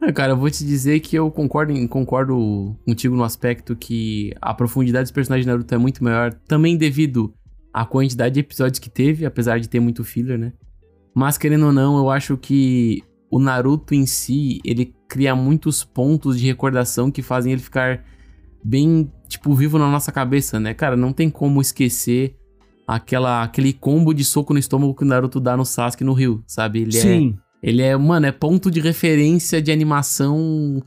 É, cara, eu vou te dizer que eu concordo, concordo contigo no aspecto que a profundidade dos personagens de Naruto é muito maior, também devido à quantidade de episódios que teve, apesar de ter muito filler, né? Mas querendo ou não, eu acho que o Naruto em si, ele cria muitos pontos de recordação que fazem ele ficar bem, tipo, vivo na nossa cabeça, né? Cara, não tem como esquecer aquela, aquele combo de soco no estômago que o Naruto dá no Sasuke no Rio, sabe? Ele Sim. É, ele é, mano, é ponto de referência de animação,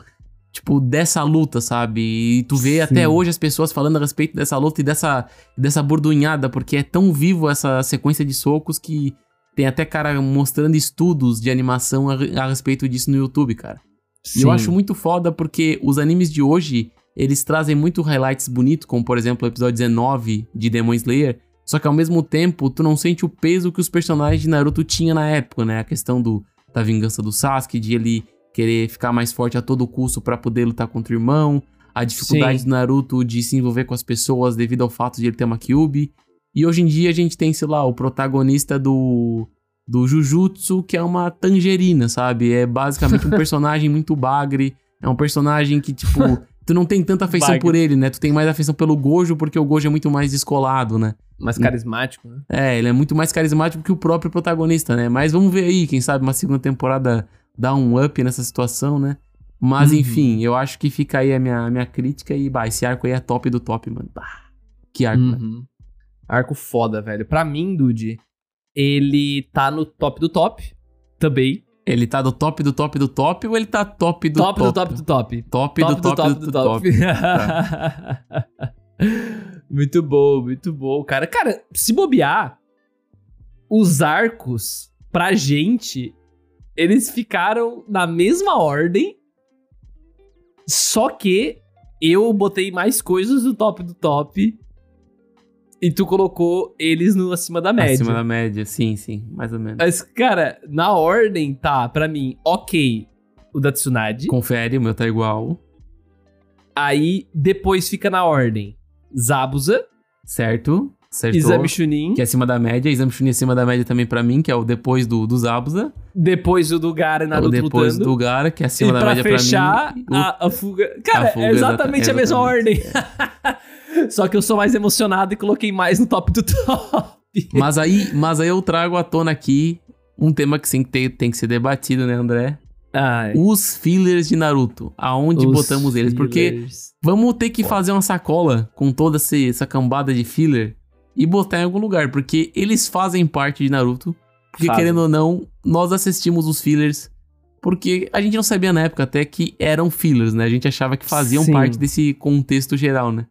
tipo, dessa luta, sabe? E tu vê Sim. até hoje as pessoas falando a respeito dessa luta e dessa, dessa burdunhada, porque é tão vivo essa sequência de socos que tem até cara mostrando estudos de animação a, a respeito disso no YouTube, cara. Sim. E eu acho muito foda porque os animes de hoje, eles trazem muito highlights bonitos, como por exemplo o episódio 19 de Demon Slayer, só que ao mesmo tempo tu não sente o peso que os personagens de Naruto tinham na época, né? A questão do da vingança do Sasuke, de ele querer ficar mais forte a todo custo para poder lutar contra o irmão, a dificuldade Sim. do Naruto de se envolver com as pessoas devido ao fato de ele ter uma Kyubi. E hoje em dia a gente tem, sei lá, o protagonista do do Jujutsu, que é uma tangerina, sabe? É basicamente um *laughs* personagem muito bagre, é um personagem que tipo tu não tem tanta afeição por ele, né? Tu tem mais afeição pelo Gojo porque o Gojo é muito mais descolado, né? Mais carismático, né? É, ele é muito mais carismático que o próprio protagonista, né? Mas vamos ver aí, quem sabe uma segunda temporada dá um up nessa situação, né? Mas uhum. enfim, eu acho que fica aí a minha, minha crítica e, bah, esse arco aí é top do top, mano. Bah, que arco, uhum. Arco foda, velho. Pra mim, Dude, ele tá no top do top também. Ele tá do top do top do top ou ele tá top do top? Top do top do top. Top, top do, top do top do, do top. top. *laughs* tá. *laughs* Muito bom, muito bom, cara. Cara, se bobear, os arcos, pra gente, eles ficaram na mesma ordem, só que eu botei mais coisas do top do top e tu colocou eles no acima da média. Acima da média, sim, sim, mais ou menos. Mas, cara, na ordem tá, pra mim, ok o da Tsunade. Confere, o meu tá igual. Aí, depois fica na ordem Zabuza. Certo. Acertou, Exame Chunin. Que é acima da média. Exame Chunin é acima da média também pra mim, que é o depois do, do Zabuza. Depois o do Gara e Naruto depois lutando. do Gara, que é acima e da média fechar, pra mim. O... A, a fuga... Cara, a fuga, é exatamente, exatamente a mesma ordem. *laughs* Só que eu sou mais emocionado e coloquei mais no top do top. Mas aí, mas aí eu trago à tona aqui um tema que sim, tem, tem que ser debatido, né, André? Ai. Os fillers de Naruto. Aonde Os botamos eles? Porque vamos ter que fazer uma sacola com toda essa cambada de filler e botar em algum lugar. Porque eles fazem parte de Naruto. Porque, querendo ou não, nós assistimos os fillers. Porque a gente não sabia na época até que eram fillers, né? A gente achava que faziam Sim. parte desse contexto geral, né?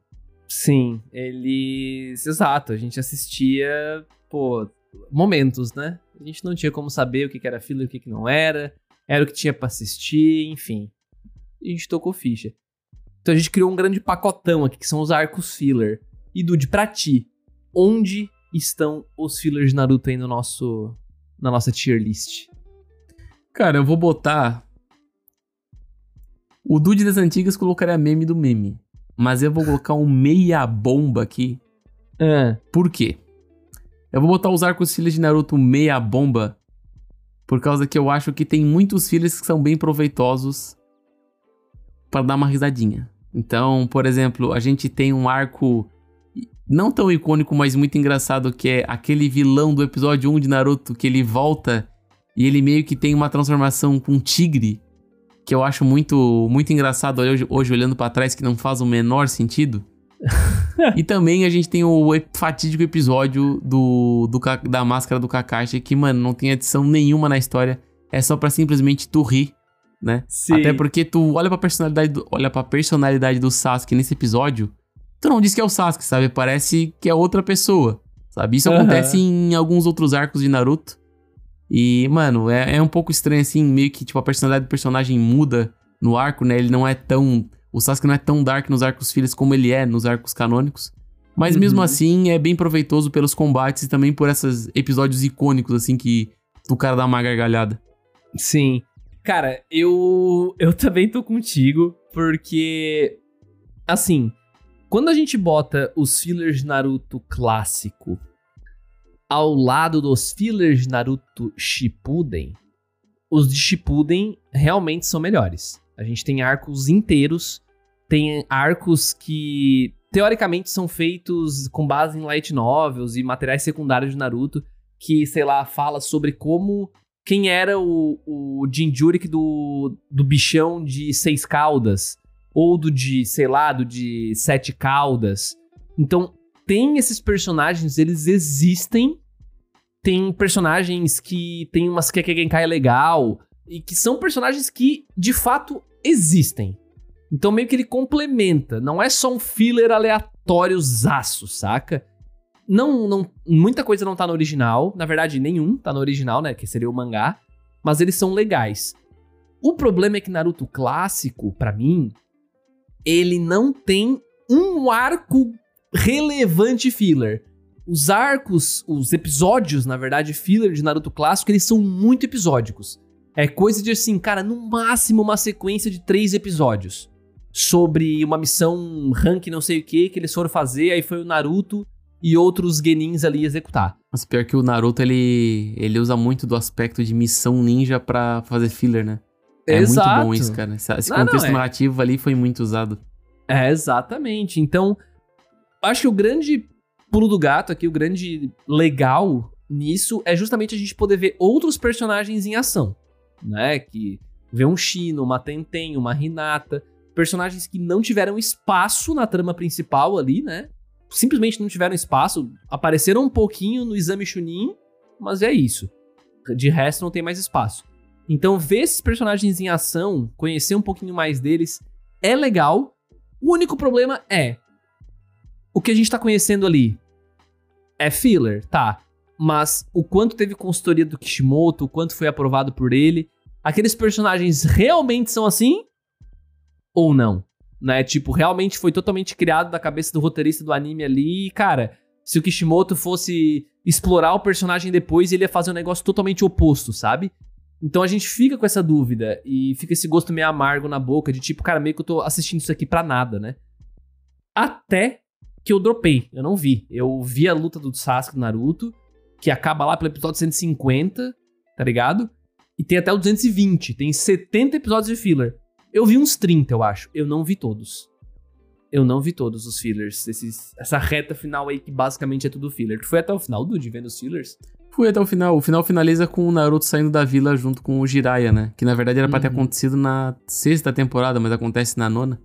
Sim, eles. Exato, a gente assistia, pô, momentos, né? A gente não tinha como saber o que era filler e o que não era era o que tinha para assistir, enfim. E a gente tocou ficha. Então a gente criou um grande pacotão aqui, que são os arcos filler. E Dude, pra ti, onde estão os fillers de Naruto aí no nosso, na nossa tier list? Cara, eu vou botar. O Dude das antigas colocaria meme do meme. Mas eu vou colocar um meia bomba aqui. É. Por quê? Eu vou botar os arcos fillers de Naruto meia bomba por causa que eu acho que tem muitos fillers que são bem proveitosos para dar uma risadinha. Então, por exemplo, a gente tem um arco não tão icônico, mas muito engraçado, que é aquele vilão do episódio 1 de Naruto, que ele volta e ele meio que tem uma transformação com um tigre, que eu acho muito muito engraçado hoje, hoje olhando para trás, que não faz o menor sentido. *laughs* e também a gente tem o fatídico episódio do, do, da máscara do Kakashi, que, mano, não tem adição nenhuma na história. É só pra simplesmente tu rir, né? Sim. Até porque tu olha pra personalidade do, olha pra personalidade do Sasuke nesse episódio, tu não diz que é o Sasuke, sabe? Parece que é outra pessoa, sabe? Isso uhum. acontece em alguns outros arcos de Naruto. E, mano, é, é um pouco estranho assim, meio que tipo a personalidade do personagem muda no arco, né? Ele não é tão. O Sasuke não é tão dark nos arcos filhos como ele é nos arcos canônicos. Mas Uhum. mesmo assim, é bem proveitoso pelos combates e também por esses episódios icônicos, assim, que o cara dá uma gargalhada. Sim. Cara, eu eu *laughs* também tô contigo, porque assim, quando a gente bota os fillers de Naruto clássico ao lado dos fillers de Naruto Shippuden, os de Shippuden realmente são melhores. A gente tem arcos inteiros, tem arcos que teoricamente são feitos com base em light novels e materiais secundários de Naruto, que, sei lá, fala sobre como quem era o, o Jinjurik do, do bichão de seis caudas, ou do de, sei lá, do de sete caudas. Então, tem esses personagens, eles existem. Tem personagens que tem umas Kekkei legal, e que são personagens que, de fato, existem. Então, meio que ele complementa, não é só um filler aleatório zaço, saca? Não, não, muita coisa não tá no original. Na verdade, nenhum tá no original, né? Que seria o mangá. Mas eles são legais. O problema é que Naruto clássico, pra mim, ele não tem um arco relevante filler. Os arcos, os episódios, na verdade, filler de Naruto clássico, eles são muito episódicos. É coisa de assim, cara, no máximo uma sequência de três episódios. Sobre uma missão rank não sei o que que eles foram fazer, aí foi o Naruto e outros genins ali executar. Mas pior que o Naruto, ele, ele usa muito do aspecto de missão ninja pra fazer filler, né? É Exato. muito bom isso, cara. Esse, esse Não, não, contexto é. narrativo ali foi muito usado. É, exatamente. Então, acho que o grande pulo do gato aqui, o grande legal nisso é justamente a gente poder ver outros personagens em ação, né? Que vê um Shino, uma Tenten, uma Hinata, personagens que não tiveram espaço na trama principal ali, né? Simplesmente não tiveram espaço, apareceram um pouquinho no Exame Chunin, mas é isso. De resto não tem mais espaço. Então, ver esses personagens em ação, conhecer um pouquinho mais deles, é legal. O único problema é. O que a gente tá conhecendo ali é filler, tá. Mas o quanto teve consultoria do Kishimoto, o quanto foi aprovado por ele. Aqueles personagens realmente são assim? Ou não? Né? Tipo, realmente foi totalmente criado da cabeça do roteirista do anime ali. E, cara, se o Kishimoto fosse explorar o personagem depois, ele ia fazer um negócio totalmente oposto, sabe? Então a gente fica com essa dúvida e fica esse gosto meio amargo na boca de tipo, cara, meio que eu tô assistindo isso aqui pra nada, né? Até que eu dropei, eu não vi. Eu vi a luta do Sasuke do Naruto, que acaba lá pelo episódio 150, tá ligado? E tem até o 220, tem 70 episódios de filler. Eu vi uns 30, eu acho. Eu não vi todos. Eu não vi todos os fillers, esses, essa reta final aí que basicamente é tudo filler. Tu foi até o final, Dude, vendo os fillers? Fui até o final. O final finaliza com o Naruto saindo da vila junto com o Jiraiya, né? Que na verdade era pra ter Uhum. acontecido na sexta temporada, mas acontece na nona.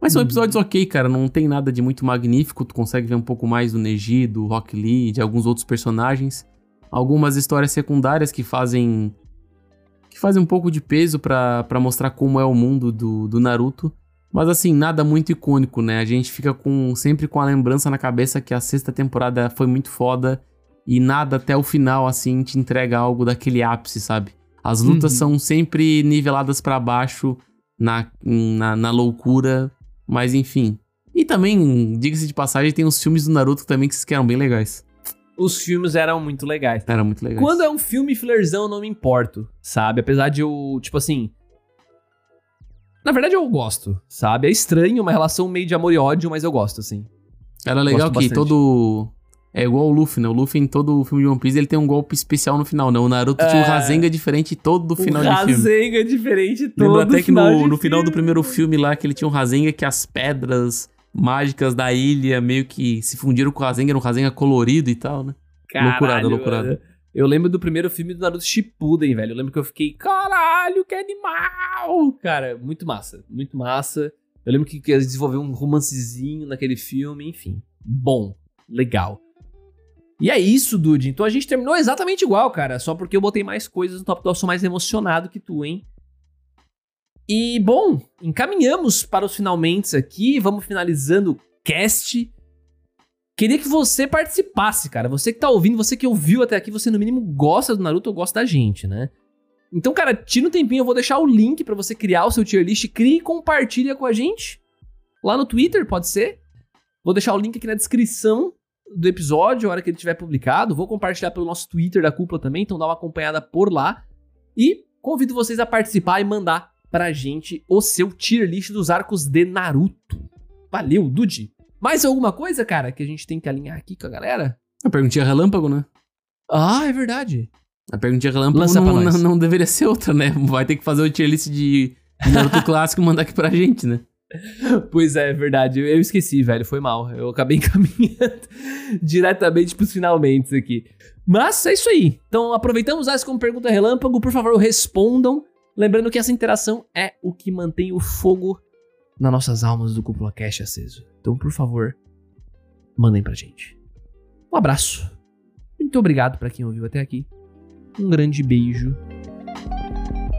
Mas são Uhum. episódios ok, cara. Não tem nada de muito magnífico. Tu consegue ver um pouco mais do Neji, do Rock Lee, de alguns outros personagens. Algumas histórias secundárias que fazem. que fazem um pouco de peso pra pra mostrar como é o mundo do, do Naruto. Mas assim, nada muito icônico, né? A gente fica com sempre com a lembrança na cabeça que a sexta temporada foi muito foda e nada até o final, assim, te entrega algo daquele ápice, sabe? As lutas Uhum. são sempre niveladas pra baixo na, na, na loucura, mas enfim. E também, diga-se de passagem, tem os filmes do Naruto também que eram bem legais. Os filmes eram muito legais. Era muito legais. Quando é um filme fillerzão, eu não me importo, sabe? Apesar de eu, tipo assim. Na verdade, eu gosto, sabe? É estranho, uma relação meio de amor e ódio, mas eu gosto, assim. Era legal Gosto que bastante. todo. É igual o Luffy, né? O Luffy em todo o filme de One Piece ele tem um golpe especial no final, né? O Naruto tinha um É. Rasengan diferente todo o final de filme. Rasengan é diferente todo Lembro até que no, no final do filme. primeiro filme lá, que ele tinha um Rasengan que as pedras mágicas da ilha meio que se fundiram com o Rasengan, era um Rasengan colorido e tal, né? Caralho, loucurado. mano. Eu lembro do primeiro filme do Naruto Shippuden, velho. Eu lembro que eu fiquei, caralho, que animal! Cara, muito massa, muito massa. Eu lembro que, que eles desenvolveram um romancezinho naquele filme, enfim. Bom, legal. E é isso, Dude. Então a gente terminou exatamente igual, cara. Só porque eu botei mais coisas no top 2, eu sou mais emocionado que tu, hein? E, bom, encaminhamos para os finalmente aqui. Vamos finalizando o cast. queria que você participasse, cara. Você que tá ouvindo, você que ouviu até aqui, você no mínimo gosta do Naruto ou gosta da gente, né? Então, cara, tira um tempinho, eu vou deixar o link para você criar o seu tier list, crie e compartilha com a gente. Lá no Twitter, pode ser. Vou deixar o link aqui na descrição do episódio, a hora que ele tiver publicado. Vou compartilhar pelo nosso Twitter da cúpula também, então dá uma acompanhada por lá. E convido vocês a participar e mandar pra gente o seu tier list dos arcos de Naruto. Valeu, Dude! Mais alguma coisa, cara, que a gente tem que alinhar aqui com a galera? A perguntinha relâmpago, né? Ah, é verdade. A perguntinha relâmpago Lança não, não, não deveria ser outra, né? Vai ter que fazer o tier list de de Naruto *laughs* clássico e mandar aqui pra gente, né? Pois é, é verdade. Eu esqueci, velho. Foi mal. Eu acabei *laughs* encaminhando diretamente pros finalmente aqui. Mas é isso aí. Então aproveitamos essa como pergunta relâmpago. Por favor, respondam. Lembrando que essa interação é o que mantém o fogo nas nossas almas do Cúpula Cash aceso. Então, por favor, mandem pra gente. Um abraço. Muito obrigado pra quem ouviu até aqui. Um grande beijo.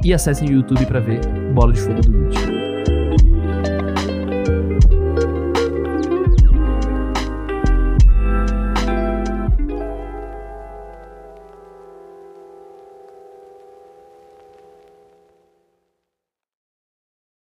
E acessem o YouTube pra ver Bola de Fogo do Lute.